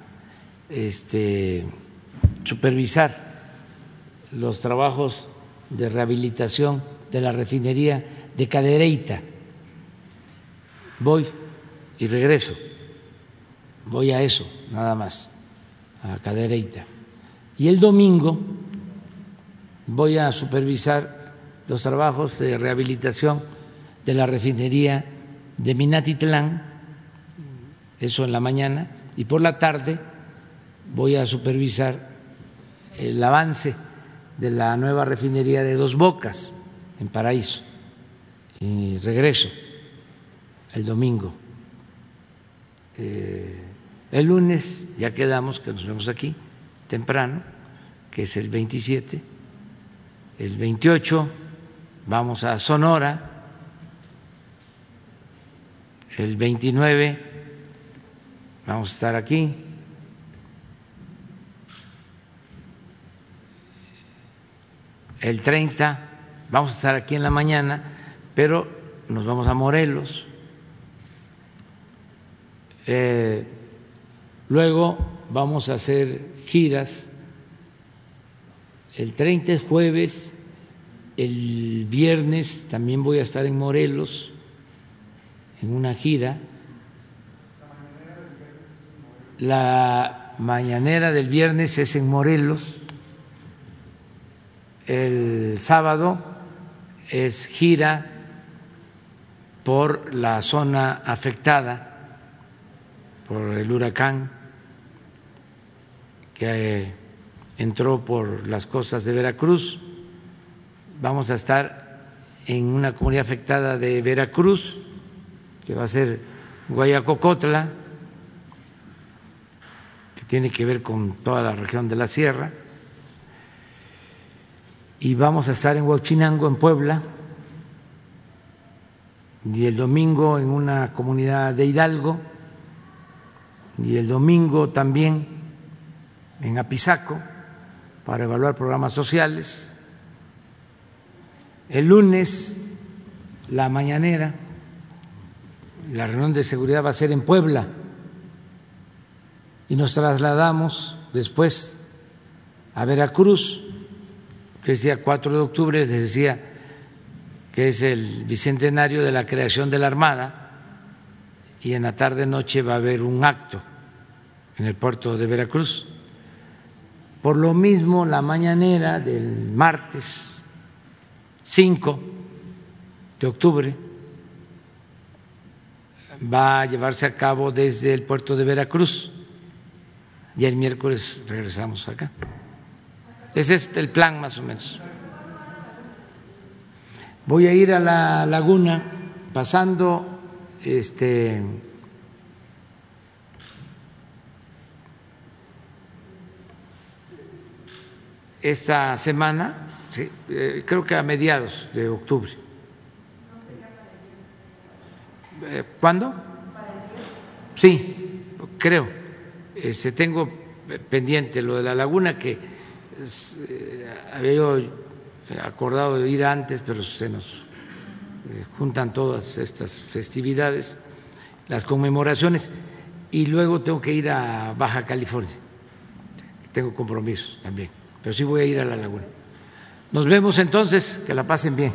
este, supervisar los trabajos de rehabilitación de la refinería de Cadereyta. Voy y regreso. Voy a eso, nada más, a Cadereyta. Y el domingo voy a supervisar los trabajos de rehabilitación de la refinería de Minatitlán, eso en la mañana, y por la tarde voy a supervisar el avance de la nueva refinería de Dos Bocas en Paraíso. Y regreso el domingo. Eh, el lunes ya quedamos que nos vemos aquí temprano, que es el 27. El 28 vamos a Sonora. El 29 vamos a estar aquí. El 30 vamos a estar aquí en la mañana, pero nos vamos a Morelos. Eh, luego vamos a hacer giras. El 30 es jueves, el viernes también voy a estar en Morelos en una gira. La mañanera del viernes es en Morelos. El sábado es gira por la zona afectada por el huracán que entró por las costas de Veracruz. Vamos a estar en una comunidad afectada de Veracruz, que va a ser Guayacocotla, tiene que ver con toda la región de la sierra. Y vamos a estar en Huachinango, en Puebla, y el domingo en una comunidad de Hidalgo, y el domingo también en Apizaco para evaluar programas sociales. El lunes, la mañanera, la reunión de seguridad va a ser en Puebla y nos trasladamos después a Veracruz, que es día 4 de octubre, les decía que es el bicentenario de la creación de la Armada, y en la tarde-noche va a haber un acto en el puerto de Veracruz. Por lo mismo, la mañanera del martes 5 de octubre va a llevarse a cabo desde el puerto de Veracruz y el miércoles regresamos acá. Ese es el plan más o menos. Voy a ir a la laguna pasando este esta semana, eh, creo que a mediados de octubre. Eh, ¿Cuándo? Sí, creo. Este, tengo pendiente lo de la laguna que eh, había yo acordado de ir antes, pero se nos juntan todas estas festividades, las conmemoraciones, y luego tengo que ir a Baja California. Tengo compromisos también pero sí voy a ir a la laguna. Nos vemos entonces, que la pasen bien.